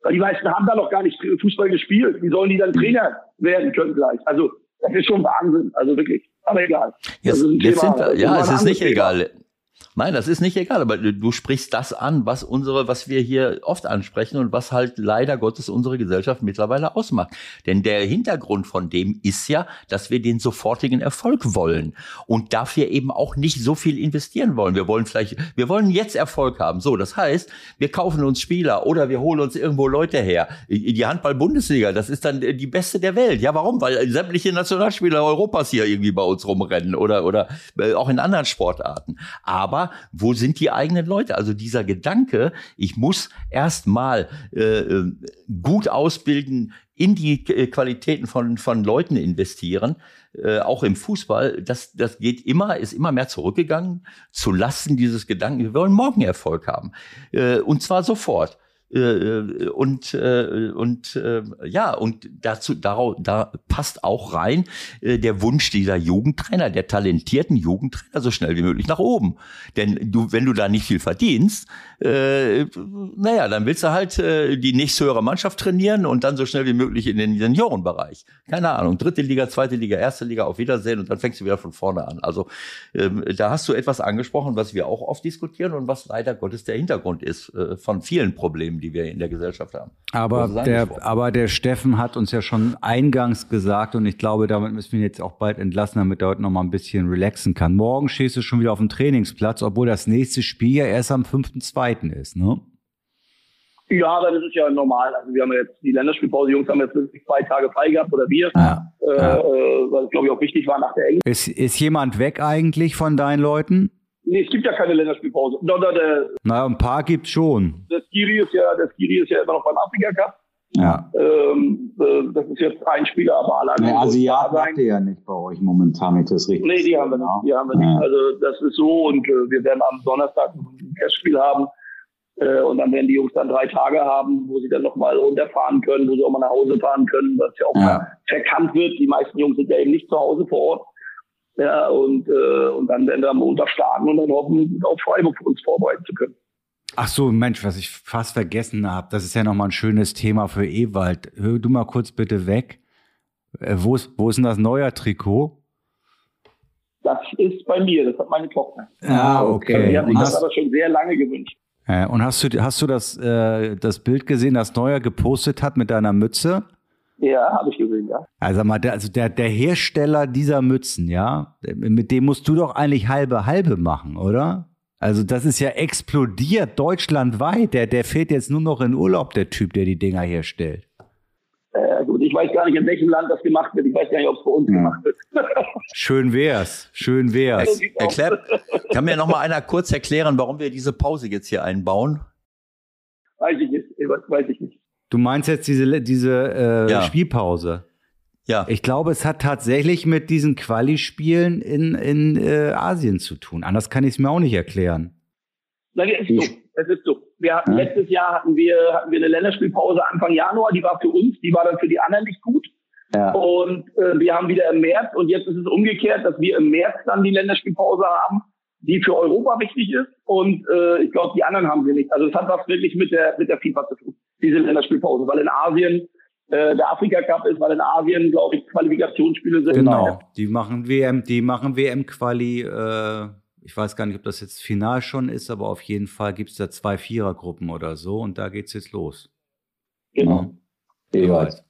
Weil die meisten haben da noch gar nicht Fußball gespielt. Wie sollen die dann Trainer werden können gleich? Also das ist schon Wahnsinn. Also wirklich. Aber egal. Jetzt, jetzt sind wir, ja, es ist nicht Thema. egal. Nein, das ist nicht egal, aber du sprichst das an, was unsere, was wir hier oft ansprechen und was halt leider Gottes unsere Gesellschaft mittlerweile ausmacht. Denn der Hintergrund von dem ist ja, dass wir den sofortigen Erfolg wollen und dafür eben auch nicht so viel investieren wollen. Wir wollen vielleicht, wir wollen jetzt Erfolg haben. So, das heißt, wir kaufen uns Spieler oder wir holen uns irgendwo Leute her. Die Handball-Bundesliga, das ist dann die beste der Welt. Ja, warum? Weil sämtliche Nationalspieler Europas hier irgendwie bei uns rumrennen oder, oder äh, auch in anderen Sportarten. Aber aber wo sind die eigenen Leute? Also dieser Gedanke, ich muss erstmal äh, äh, gut ausbilden, in die äh, Qualitäten von, von Leuten investieren, äh, auch im Fußball, das, das geht immer, ist immer mehr zurückgegangen, zu Lasten dieses Gedanken, wir wollen morgen Erfolg haben. Äh, und zwar sofort. Äh, und äh, und äh, ja und dazu darauf da passt auch rein der Wunsch dieser Jugendtrainer der talentierten Jugendtrainer so schnell wie möglich nach oben. Denn du wenn du da nicht viel verdienst äh, naja dann willst du halt äh, die nächsthöhere Mannschaft trainieren und dann so schnell wie möglich in den Seniorenbereich keine Ahnung dritte Liga zweite Liga erste Liga auf Wiedersehen und dann fängst du wieder von vorne an also ähm, da hast du etwas angesprochen was wir auch oft diskutieren und was leider Gottes der Hintergrund ist äh, von vielen Problemen die wir in der Gesellschaft haben. Aber der, aber der Steffen hat uns ja schon eingangs gesagt und ich glaube, damit müssen wir ihn jetzt auch bald entlassen, damit er heute noch mal ein bisschen relaxen kann. Morgen stehst du schon wieder auf dem Trainingsplatz, obwohl das nächste Spiel ja erst am 5.2. ist, ne? Ja, aber das ist ja normal. Also wir haben jetzt die Länderspielpause, die Jungs haben jetzt zwei Tage frei gehabt oder wir, ja, äh, ja. Äh, weil es glaube ich auch wichtig war nach der Englisch. Ist, ist jemand weg eigentlich von deinen Leuten? Nee, es gibt ja keine Länderspielpause. No, no, der, Na, ein paar gibt's schon. Der Skiri ist ja, der Skiri ist ja immer noch beim Afrika Cup. Ja. Ähm, äh, das ist jetzt ein Spieler, aber alle anderen. Nee, Asiaten habt ihr ja nicht bei euch momentan, wenn ich das richtig Nee, die haben wir nicht. Die haben wir nicht. Also das ist so und äh, wir werden am Donnerstag ein Testspiel haben. Äh, und dann werden die Jungs dann drei Tage haben, wo sie dann nochmal runterfahren können, wo sie auch mal nach Hause fahren können, was ja auch ja. mal verkannt wird. Die meisten Jungs sind ja eben nicht zu Hause vor Ort. Ja, und, äh, und dann werden wir am Montag starten und dann hoffen, auf Freiburg für uns vorbereiten zu können. Ach so, Mensch, was ich fast vergessen habe, das ist ja nochmal ein schönes Thema für Ewald. Hör du mal kurz bitte weg. Äh, wo, ist, wo ist denn das neue Trikot? Das ist bei mir, das hat meine Tochter. Ah, okay. Die hat sich das aber schon sehr lange gewünscht. Äh, und hast du, hast du das, äh, das Bild gesehen, das Neuer gepostet hat mit deiner Mütze? Ja, habe ich gesehen, ja. Also mal, der, also der, der Hersteller dieser Mützen, ja, mit dem musst du doch eigentlich halbe halbe machen, oder? Also das ist ja explodiert deutschlandweit. Der, der fährt jetzt nur noch in Urlaub, der Typ, der die Dinger herstellt. Gut, ich weiß gar nicht, in welchem Land das gemacht wird. Ich weiß gar nicht, ob es bei uns hm. gemacht wird. Schön wär's. Schön wär's. Erklär, kann mir noch mal einer kurz erklären, warum wir diese Pause jetzt hier einbauen? Weiß ich nicht. Weiß ich nicht. Du meinst jetzt diese, diese äh, ja. Spielpause? Ja. Ich glaube, es hat tatsächlich mit diesen Quali-Spielen in, in äh, Asien zu tun. Anders kann ich es mir auch nicht erklären. Nein, ist so. Es ist so. Wir hatten, ja. Letztes Jahr hatten wir, hatten wir eine Länderspielpause Anfang Januar, die war für uns, die war dann für die anderen nicht gut. Ja. Und äh, wir haben wieder im März und jetzt ist es umgekehrt, dass wir im März dann die Länderspielpause haben, die für Europa wichtig ist. Und äh, ich glaube, die anderen haben sie nicht. Also es hat was wirklich mit der mit der FIFA zu tun diese Länderspielpause, weil in Asien äh, der Afrika Cup ist, weil in Asien, glaube ich, Qualifikationsspiele sind. Genau, die machen WM, die machen WM-Quali, äh, ich weiß gar nicht, ob das jetzt final schon ist, aber auf jeden Fall gibt es da zwei Vierergruppen oder so und da geht es jetzt los. Genau. Ja. Jeweils.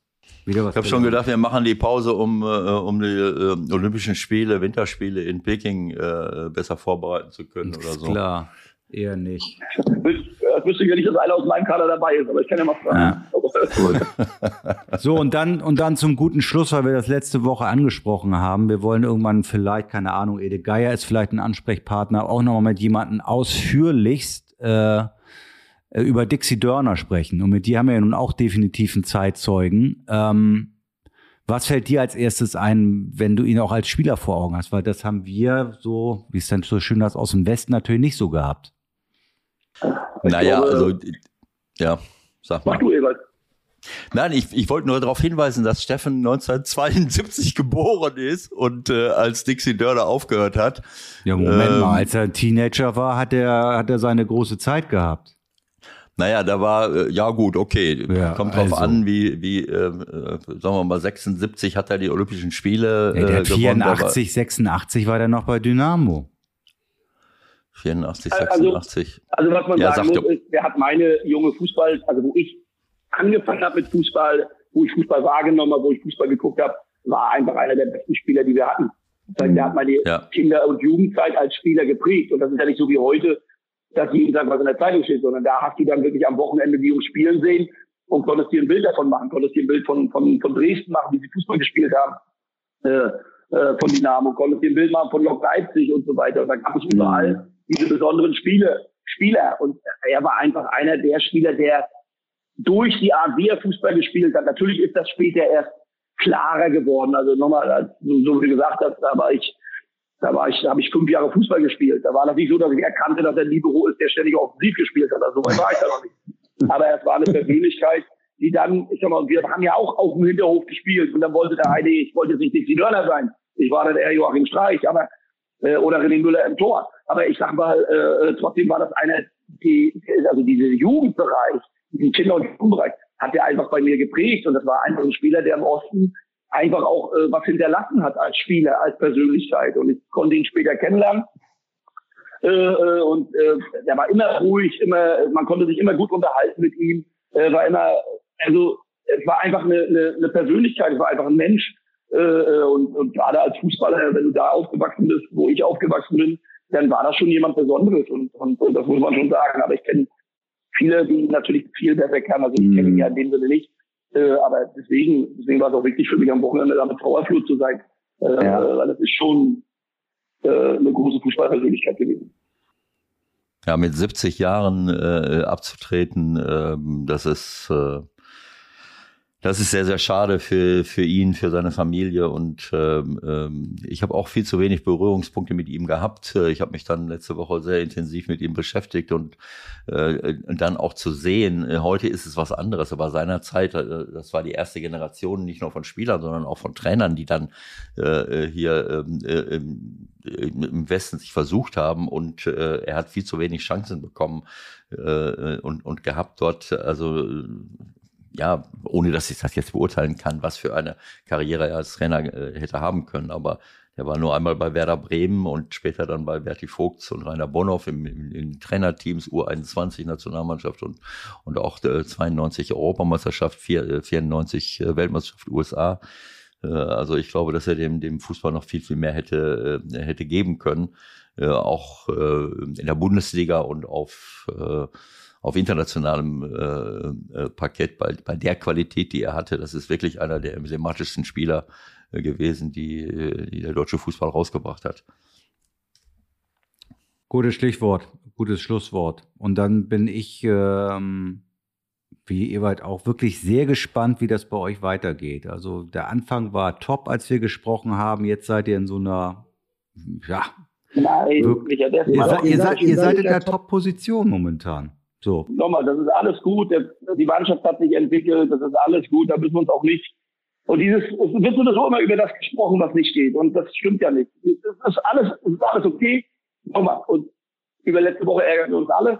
Wieder was ich habe schon gedacht, wir machen die Pause, um, äh, um die äh, Olympischen Spiele, Winterspiele in Peking äh, besser vorbereiten zu können oder so. Klar, eher nicht. Das wüsste ich ja nicht, dass einer aus meinem Kader dabei ist, aber ich kann ja mal fragen. Ja. so, und dann, und dann zum guten Schluss, weil wir das letzte Woche angesprochen haben. Wir wollen irgendwann vielleicht, keine Ahnung, Ede Geier ist vielleicht ein Ansprechpartner, auch nochmal mit jemandem ausführlichst äh, über Dixie Dörner sprechen. Und mit dir haben wir ja nun auch definitiv einen Zeitzeugen. Ähm, was fällt dir als erstes ein, wenn du ihn auch als Spieler vor Augen hast? Weil das haben wir so, wie es dann so schön ist, aus dem Westen natürlich nicht so gehabt. Naja, glaube, also, ja, sag mal. Mach du, Ewald. Nein, ich, ich wollte nur darauf hinweisen, dass Steffen 1972 geboren ist und äh, als Dixie Dörner aufgehört hat. Ja, Moment ähm, mal, als er Teenager war, hat er, hat er seine große Zeit gehabt. Naja, da war, äh, ja gut, okay, ja, kommt drauf also. an, wie, wie äh, äh, sagen wir mal, 76 hat er die Olympischen Spiele ja, der äh, hat 84, 86 war der noch bei Dynamo. 84, Also, 86. also was man Ja, sagen sag muss, ist, der hat meine junge Fußball, also wo ich angefangen habe mit Fußball, wo ich Fußball wahrgenommen habe, wo ich Fußball geguckt habe, war einfach einer der besten Spieler, die wir hatten. Das heißt, der hat meine Ja. Kinder- und Jugendzeit als Spieler geprägt. Und das ist ja nicht so wie heute, dass jeden Tag was in der Zeitung steht, sondern da hast du dann wirklich am Wochenende die Jungs spielen sehen und konntest dir ein Bild davon machen, konntest dir ein Bild von, von, von Dresden machen, wie sie Fußball gespielt haben, äh, äh, von Dynamo, konntest dir ein Bild machen von Lok Leipzig und so weiter. Und da gab es überall diese besonderen Spiele, Spieler. Und er war einfach einer der Spieler, der durch die Art, wie er Fußball gespielt hat, natürlich ist das später erst klarer geworden. Also nochmal, du so wie du gesagt hast, da war ich, da war ich, da habe ich fünf Jahre Fußball gespielt. Da war das nicht so, dass ich erkannte, dass er Libero ist, der ständig offensiv gespielt hat. Also so weit war ich da noch nicht. Aber es war eine Persönlichkeit, die dann, ich sag mal, wir haben ja auch auf dem Hinterhof gespielt und dann wollte der eine, ich wollte jetzt nicht Dixie Dörner sein, ich war dann eher Joachim Streich, aber äh, oder René Müller im Tor. Aber ich sag mal, äh, trotzdem war das eine, die, also diese Jugendbereich, diesen Kinder- und Jugendbereich, hat er einfach bei mir geprägt und das war einfach ein Spieler, der im Osten einfach auch äh, was hinterlassen hat als Spieler, als Persönlichkeit. Und ich konnte ihn später kennenlernen. Äh, äh, und äh, der war immer ruhig, immer, man konnte sich immer gut unterhalten mit ihm. Äh, war immer, also es war einfach eine, eine, eine Persönlichkeit, es war einfach ein Mensch. Äh, äh, und, und gerade als Fußballer, wenn du da aufgewachsen bist, wo ich aufgewachsen bin, dann war das schon jemand Besonderes und, und, und das muss man schon sagen. Aber ich kenne viele, die natürlich viel besser kann. Also ich kenne ihn ja in dem Sinne nicht. Äh, aber deswegen, deswegen war es auch wichtig für mich am Wochenende da mit Trauerflut zu sein. Äh, ja. Weil das ist schon äh, eine große Fußballpersönlichkeit gewesen. Ja, mit 70 Jahren äh, abzutreten, äh, das ist äh, das ist sehr, sehr schade für, für ihn, für seine Familie. Und ähm, ähm, ich habe auch viel zu wenig Berührungspunkte mit ihm gehabt. Ich habe mich dann letzte Woche sehr intensiv mit ihm beschäftigt und äh, dann auch zu sehen, äh, heute ist es was anderes. Aber seinerzeit, äh, das war die erste Generation nicht nur von Spielern, sondern auch von Trainern, die dann äh, hier ähm, äh, im Westen sich versucht haben und äh, er hat viel zu wenig Chancen bekommen äh, und, und gehabt dort. Also ja, ohne dass ich das jetzt beurteilen kann, was für eine Karriere er als Trainer äh, hätte haben können. Aber er war nur einmal bei Werder Bremen und später dann bei Berti Vogts und Rainer Bonhoff im, im, im Trainerteams U21 Nationalmannschaft und, und auch äh, 92 Europameisterschaft, 4, 94 äh, Weltmeisterschaft USA. Äh, also ich glaube, dass er dem, dem Fußball noch viel, viel mehr hätte, äh, hätte geben können. Äh, auch äh, in der Bundesliga und auf äh, auf internationalem äh, äh, Parkett bei, bei der Qualität, die er hatte. Das ist wirklich einer der emblematischsten Spieler äh, gewesen, die, die der deutsche Fußball rausgebracht hat. Gutes Stichwort, gutes Schlusswort. Und dann bin ich, ähm, wie Ewald auch, wirklich sehr gespannt, wie das bei euch weitergeht. Also der Anfang war top, als wir gesprochen haben. Jetzt seid ihr in so einer, ja, Nein, wirklich, ihr, seid, ihr, seid, ihr seid in der Top-Position momentan. So. Nochmal, das ist alles gut. Die Mannschaft hat sich entwickelt. Das ist alles gut. Da müssen wir uns auch nicht. Und dieses, es wird so immer über das gesprochen, was nicht steht. Und das stimmt ja nicht. Es ist alles, es ist alles okay. Nochmal. Und über letzte Woche ärgern wir uns alle.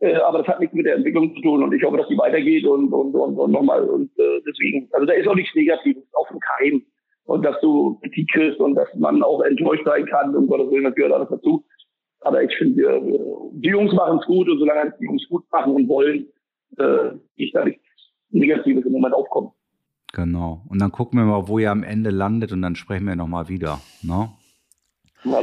Äh, aber das hat nichts mit der Entwicklung zu tun. Und ich hoffe, dass die weitergeht. Und, und, und, und nochmal. Und äh, deswegen, also da ist auch nichts Negatives auf dem Keim. Und dass du Kritik kriegst und dass man auch enttäuscht sein kann. Um Gottes Willen, das gehört alles dazu. Aber ich finde, die Jungs machen es gut und solange die Jungs gut machen und wollen, äh, ich da nichts Negatives im Moment aufkommen. Genau. Und dann gucken wir mal, wo ihr am Ende landet und dann sprechen wir nochmal wieder. Ne?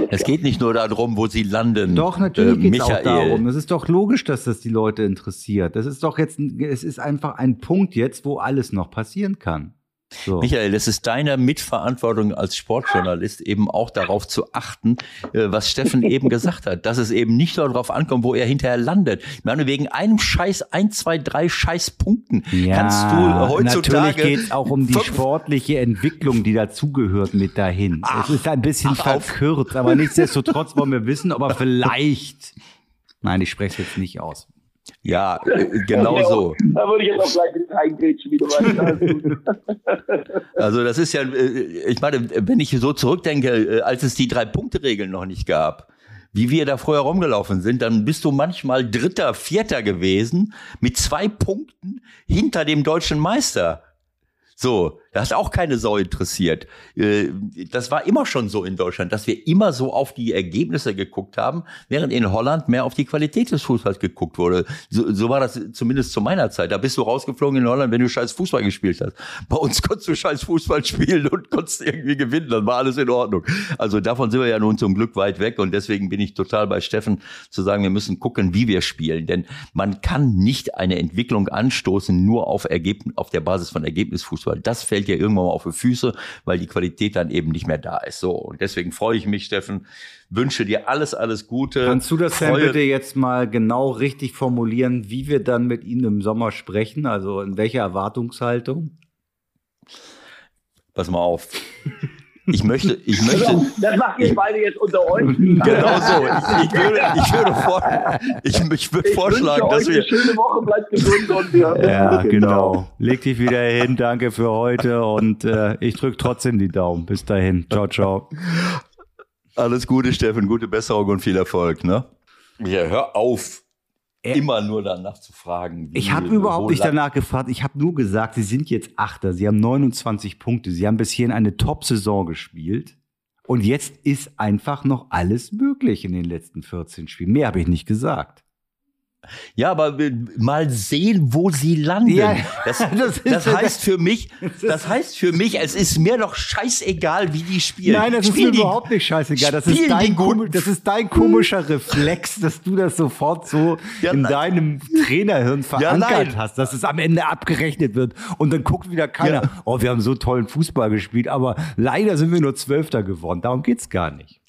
Es geht nicht nur darum, wo sie landen. Doch, natürlich äh, geht es auch darum. Es ist doch logisch, dass das die Leute interessiert. Das ist doch jetzt, es ist einfach ein Punkt jetzt, wo alles noch passieren kann. So. Michael, es ist deine Mitverantwortung als Sportjournalist, eben auch darauf zu achten, äh, was Steffen eben gesagt hat, dass es eben nicht nur darauf ankommt, wo er hinterher landet. Ich meine, wegen einem Scheiß, ein, zwei, drei Scheißpunkten ja, kannst du heutzutage. Natürlich geht es auch um die sportliche Entwicklung, die dazugehört mit dahin. Ach, es ist ein bisschen verkürzt, aber nichtsdestotrotz wollen wir wissen, aber vielleicht. Nein, ich spreche es jetzt nicht aus. Ja, äh, genau so. Da würde ich jetzt auch gleich reingrätschen, wie du weißt. Also das ist ja, äh, ich meine, wenn ich so zurückdenke, äh, als es die Drei-Punkte-Regeln noch nicht gab, wie wir da vorher rumgelaufen sind, dann bist du manchmal Dritter, Vierter gewesen mit zwei Punkten hinter dem deutschen Meister. So, da hat auch keine Sau interessiert. Äh, das war immer schon so in Deutschland, dass wir immer so auf die Ergebnisse geguckt haben, während in Holland mehr auf die Qualität des Fußballs geguckt wurde. So, so war das zumindest zu meiner Zeit. Da bist du rausgeflogen in Holland, wenn du scheiß Fußball gespielt hast. Bei uns konntest du scheiß Fußball spielen und konntest irgendwie gewinnen. Dann war alles in Ordnung. Also davon sind wir ja nun zum Glück weit weg und deswegen bin ich total bei Steffen zu sagen, wir müssen gucken, wie wir spielen. Denn man kann nicht eine Entwicklung anstoßen nur auf, Ergebnis, auf der Basis von Ergebnisfußball. Das fällt ja irgendwann mal auf die Füße, weil die Qualität dann eben nicht mehr da ist. So, und deswegen freue ich mich, Steffen, wünsche dir alles, alles Gute. Kannst du das denn bitte jetzt mal genau richtig formulieren, wie wir dann mit Ihnen im Sommer sprechen? Also in welcher Erwartungshaltung? Pass mal auf. Ich möchte, ich möchte. Also, das macht ihr beide jetzt unter euch. Genau so. Ich, ich würde, ich würde, vor, ich, ich würde Ich vorschlagen, dass wir. eine schöne Woche, bleibt gesund und wir Ja, genau. Leg dich wieder hin. Danke für heute und äh, ich drücke trotzdem die Daumen. Bis dahin. Ciao, ciao. Alles Gute, Steffen, gute Besserung und viel Erfolg, ne? Ja, hör auf, immer nur danach zu fragen. wie- Ich habe überhaupt nicht danach gefragt. Ich habe nur gesagt, sie sind jetzt Achter. Sie haben 29 Punkte. Sie haben bis hierhin eine Top-Saison gespielt. Und jetzt ist einfach noch alles möglich in den letzten 14 Spielen. Mehr habe ich nicht gesagt. Ja, aber wir- mal sehen, wo sie landen. Ja, das, das das, ist- heißt für mich, das heißt für mich, es ist mir doch scheißegal, wie die spielen. Nein, das ist Spielen mir die- überhaupt nicht scheißegal. Das ist, dein das ist dein komischer Reflex, dass du das sofort so Ja, in deinem Trainerhirn verankert nein. hast, dass es am Ende abgerechnet wird. Und dann guckt wieder keiner, Ja. oh, wir haben so tollen Fußball gespielt, aber leider sind wir nur Zwölfter geworden. Darum geht's gar nicht.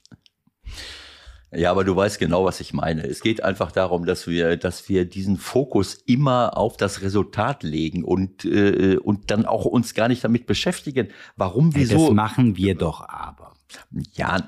Ja, aber du weißt genau, was ich meine. Es geht einfach darum, dass wir, dass wir diesen Fokus immer auf das Resultat legen und äh, und dann auch uns gar nicht damit beschäftigen, warum, Das wieso. machen wir doch aber. Ja,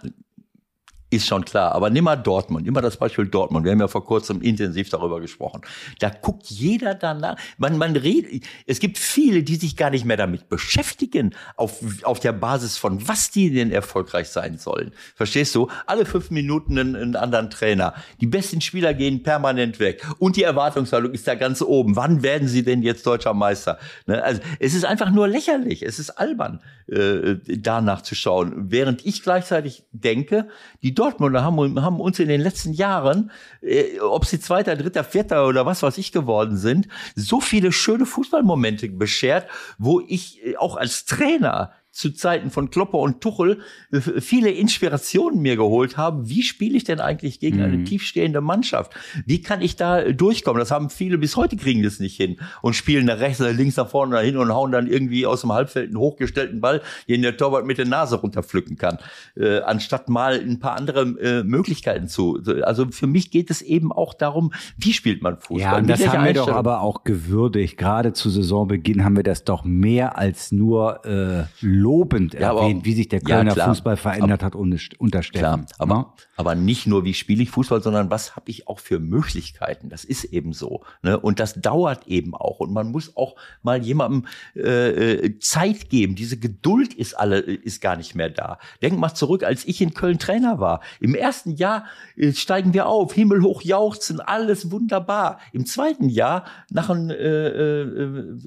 ist schon klar. Aber nimm mal Dortmund, mal das Beispiel Dortmund. Wir haben ja vor kurzem intensiv darüber gesprochen. Da guckt jeder danach. Man, man redet, es gibt viele, die sich gar nicht mehr damit beschäftigen, auf, auf der Basis von was die denn erfolgreich sein sollen. Verstehst du? Alle fünf Minuten einen, einen anderen Trainer. Die besten Spieler gehen permanent weg. Und die Erwartungshaltung ist da ganz oben. Wann werden sie denn jetzt deutscher Meister? Ne? Also, es ist einfach nur lächerlich. Es ist albern, äh, danach zu schauen. Während ich gleichzeitig denke, die Dortmunder haben, haben uns in den letzten Jahren, äh, ob sie Zweiter, Dritter, Vierter oder was weiß ich geworden sind, so viele schöne Fußballmomente beschert, wo ich äh, auch als Trainer zu Zeiten von Klopper und Tuchel äh, viele Inspirationen mir geholt habe. Wie spiele ich denn eigentlich gegen eine tiefstehende Mannschaft? Wie kann ich da äh, durchkommen? Das haben viele bis heute kriegen das nicht hin und spielen nach rechts, nach links, nach vorne, nach hin und hauen dann irgendwie aus dem Halbfeld einen hochgestellten Ball, den der Torwart mit der Nase runterpflücken kann, äh, anstatt mal ein paar andere äh, Möglichkeiten zu. Also für mich geht es eben auch darum, wie spielt man Fußball? Ja, und das haben wir doch aber auch gewürdigt. Gerade zu Saisonbeginn haben wir das doch mehr als nur äh, lobend Ja, aber- erwähnt, wie sich der Ja, Kölner klar. Fußball verändert hat unter, unter Klar, Steffen. aber, Ne? aber nicht nur, wie spiele ich Fußball, sondern was habe ich auch für Möglichkeiten. Das ist eben so. Ne? Und das dauert eben auch. Und man muss auch mal jemandem äh, äh, Zeit geben. Diese Geduld ist alle ist gar nicht mehr da. Denk mal zurück, als ich in Köln Trainer war. Im ersten Jahr äh, steigen wir auf, himmelhoch jauchzen, alles wunderbar. Im zweiten Jahr, nach einem äh, äh,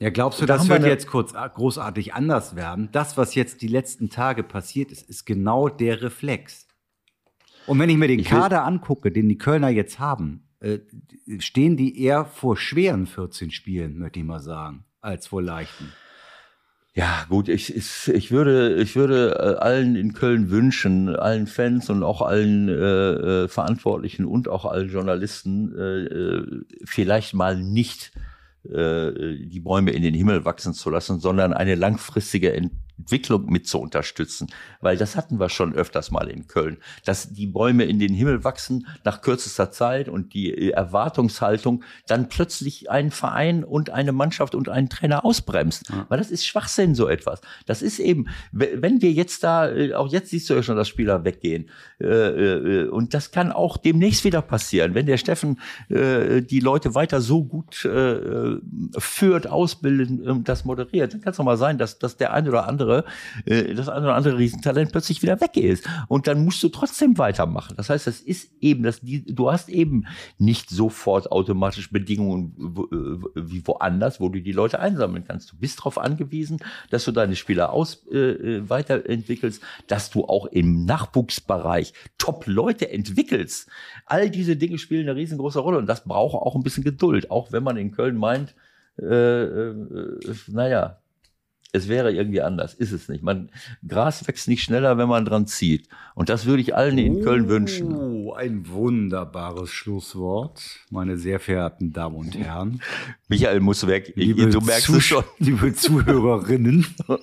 Ja, glaubst du, Da das wir wird jetzt kurz äh, großartig anders werden? Das, was jetzt die letzten Tage passiert ist, ist genau der Reflex. Und wenn ich mir den Ich Kader angucke, den die Kölner jetzt haben, äh, stehen die eher vor schweren 14 Spielen, möchte ich mal sagen, als vor leichten. Ja, gut, ich, ich, ich würde, ich würde äh, allen in Köln wünschen, allen Fans und auch allen äh, äh, Verantwortlichen und auch allen Journalisten, äh, vielleicht mal nicht die Bäume in den Himmel wachsen zu lassen, sondern eine langfristige Entwicklung mit zu unterstützen. Weil das hatten wir schon öfters mal in Köln, dass die Bäume in den Himmel wachsen nach kürzester Zeit und die äh, Erwartungshaltung dann plötzlich einen Verein und eine Mannschaft und einen Trainer ausbremst. Weil das ist Schwachsinn, so etwas. Das ist eben, we- wenn wir jetzt da, äh, auch jetzt siehst du ja schon, dass Spieler weggehen. Äh, Und das kann auch demnächst wieder passieren. Wenn der Steffen die Leute weiter so gut führt, ausbildet und das moderiert, dann kann es doch mal sein, dass, dass der eine oder andere, äh, das eine oder andere Riesentalent plötzlich wieder weg ist. Und dann musst du trotzdem weitermachen. Das heißt, das ist eben, die, du hast eben nicht sofort automatisch Bedingungen äh, wie woanders, wo du die Leute einsammeln kannst. Du bist darauf angewiesen, dass du deine Spieler aus äh, äh, weiterentwickelst, dass du auch im Nachwuchsbereich Top-Leute entwickelst. All diese Dinge spielen eine riesengroße Rolle und das braucht auch ein bisschen Geduld, auch wenn man in Köln meint, äh, äh, naja, es wäre irgendwie anders, ist es nicht. Man, Gras wächst nicht schneller, wenn man dran zieht. Und das würde ich allen in Köln wünschen. Oh, ein wunderbares Schlusswort, meine sehr verehrten Damen und Herren. Michael muss weg. Ich, Liebe du merkst es Zusch- schon. Liebe Zuhörerinnen,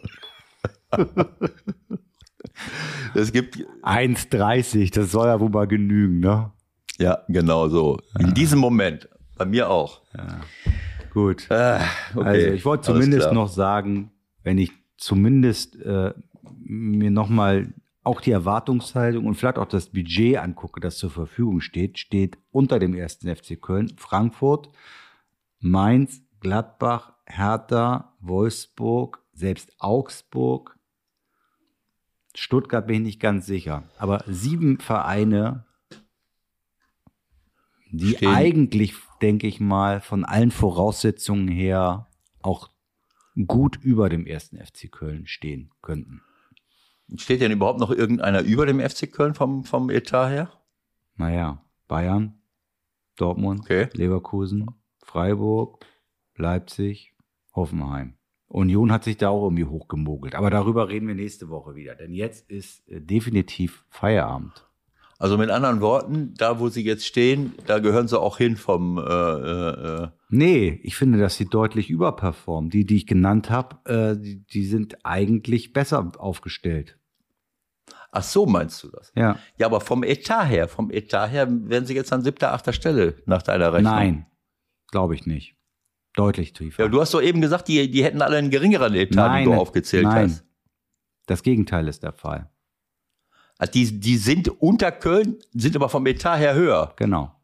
Es gibt, 1,30, das soll ja wohl mal genügen, ne? ja, genau so. In diesem Moment. Bei mir auch. Gut. Ah, okay, also ich wollte zumindest noch sagen, wenn ich zumindest äh, mir nochmal auch die Erwartungshaltung und vielleicht auch das Budget angucke, das zur Verfügung steht, steht unter dem ersten FC Köln Frankfurt, Mainz, Gladbach, Hertha, Wolfsburg, selbst Augsburg, Stuttgart bin ich nicht ganz sicher. Aber sieben Vereine, die Stehen. eigentlich, denke ich mal, von allen Voraussetzungen her auch gut über dem ersten FC Köln stehen könnten. Steht denn überhaupt noch irgendeiner über dem FC Köln vom, vom Etat her? Naja, Bayern, Dortmund, Okay. Leverkusen, Freiburg, Leipzig, Hoffenheim. Union hat sich da auch irgendwie hochgemogelt. Aber darüber reden wir nächste Woche wieder. Denn jetzt ist äh, definitiv Feierabend. Also mit anderen Worten, da wo sie jetzt stehen, da gehören sie auch hin vom äh, äh, äh, Nee, ich finde, dass sie deutlich überperformen. Die, die ich genannt habe, äh, die, die sind eigentlich besser aufgestellt. Ach so, meinst du das? Ja. Ja, aber vom Etat her, vom Etat her werden sie jetzt an siebter, achter Stelle nach deiner Rechnung. Nein, glaube ich nicht. Deutlich tiefer. Ja, du hast doch eben gesagt, die, die hätten alle einen geringeren Etat, nein, den du aufgezählt nein. hast. Das Gegenteil ist der Fall. Also die, die sind unter Köln, sind aber vom Etat her höher. Genau.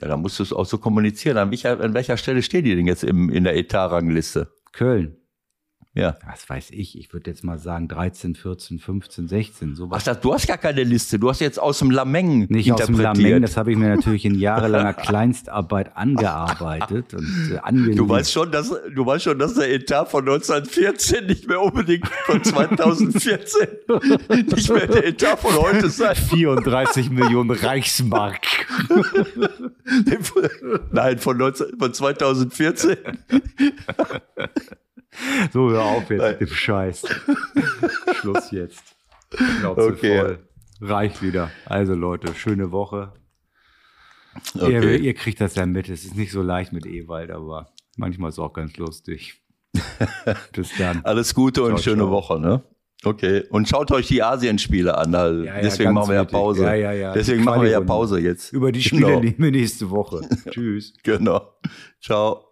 Ja, dann musst du es auch so kommunizieren. An welcher, an welcher Stelle stehen die denn jetzt im, in der Etat-Rangliste? Köln. Ja. Was weiß ich? Ich würde jetzt mal sagen 13, 14, 15, 16. Ach, Sowas. das, du hast gar keine Liste. Du hast jetzt aus dem Lameng Nicht aus dem. Lameng, das habe ich mir natürlich in jahrelanger Kleinstarbeit angearbeitet und äh, angelegt. Du weißt schon, dass du weißt schon, dass der Etat von 1914 nicht mehr unbedingt von 2014 nicht mehr der Etat von heute sein. 34 Millionen Reichsmark. Nein, von, 19, von 2014. So, hör auf jetzt Nein. mit dem Scheiß. Schluss jetzt. Schnauze Okay. voll. Reicht wieder. Also Leute, schöne Woche. Ihr, Okay. ihr kriegt das ja mit. Es ist nicht so leicht mit Ewald, aber manchmal ist es auch ganz lustig. Bis dann. Alles Gute und Ciao, schöne ciao. Woche, ne? Okay. Und schaut euch die Asienspiele an. Da, Ja, ja, deswegen machen wir ja. Pause. Ja. Deswegen machen wir ja. Pause jetzt. Über die Spiele Genau. nehmen wir nächste Woche. Tschüss. Genau. Ciao.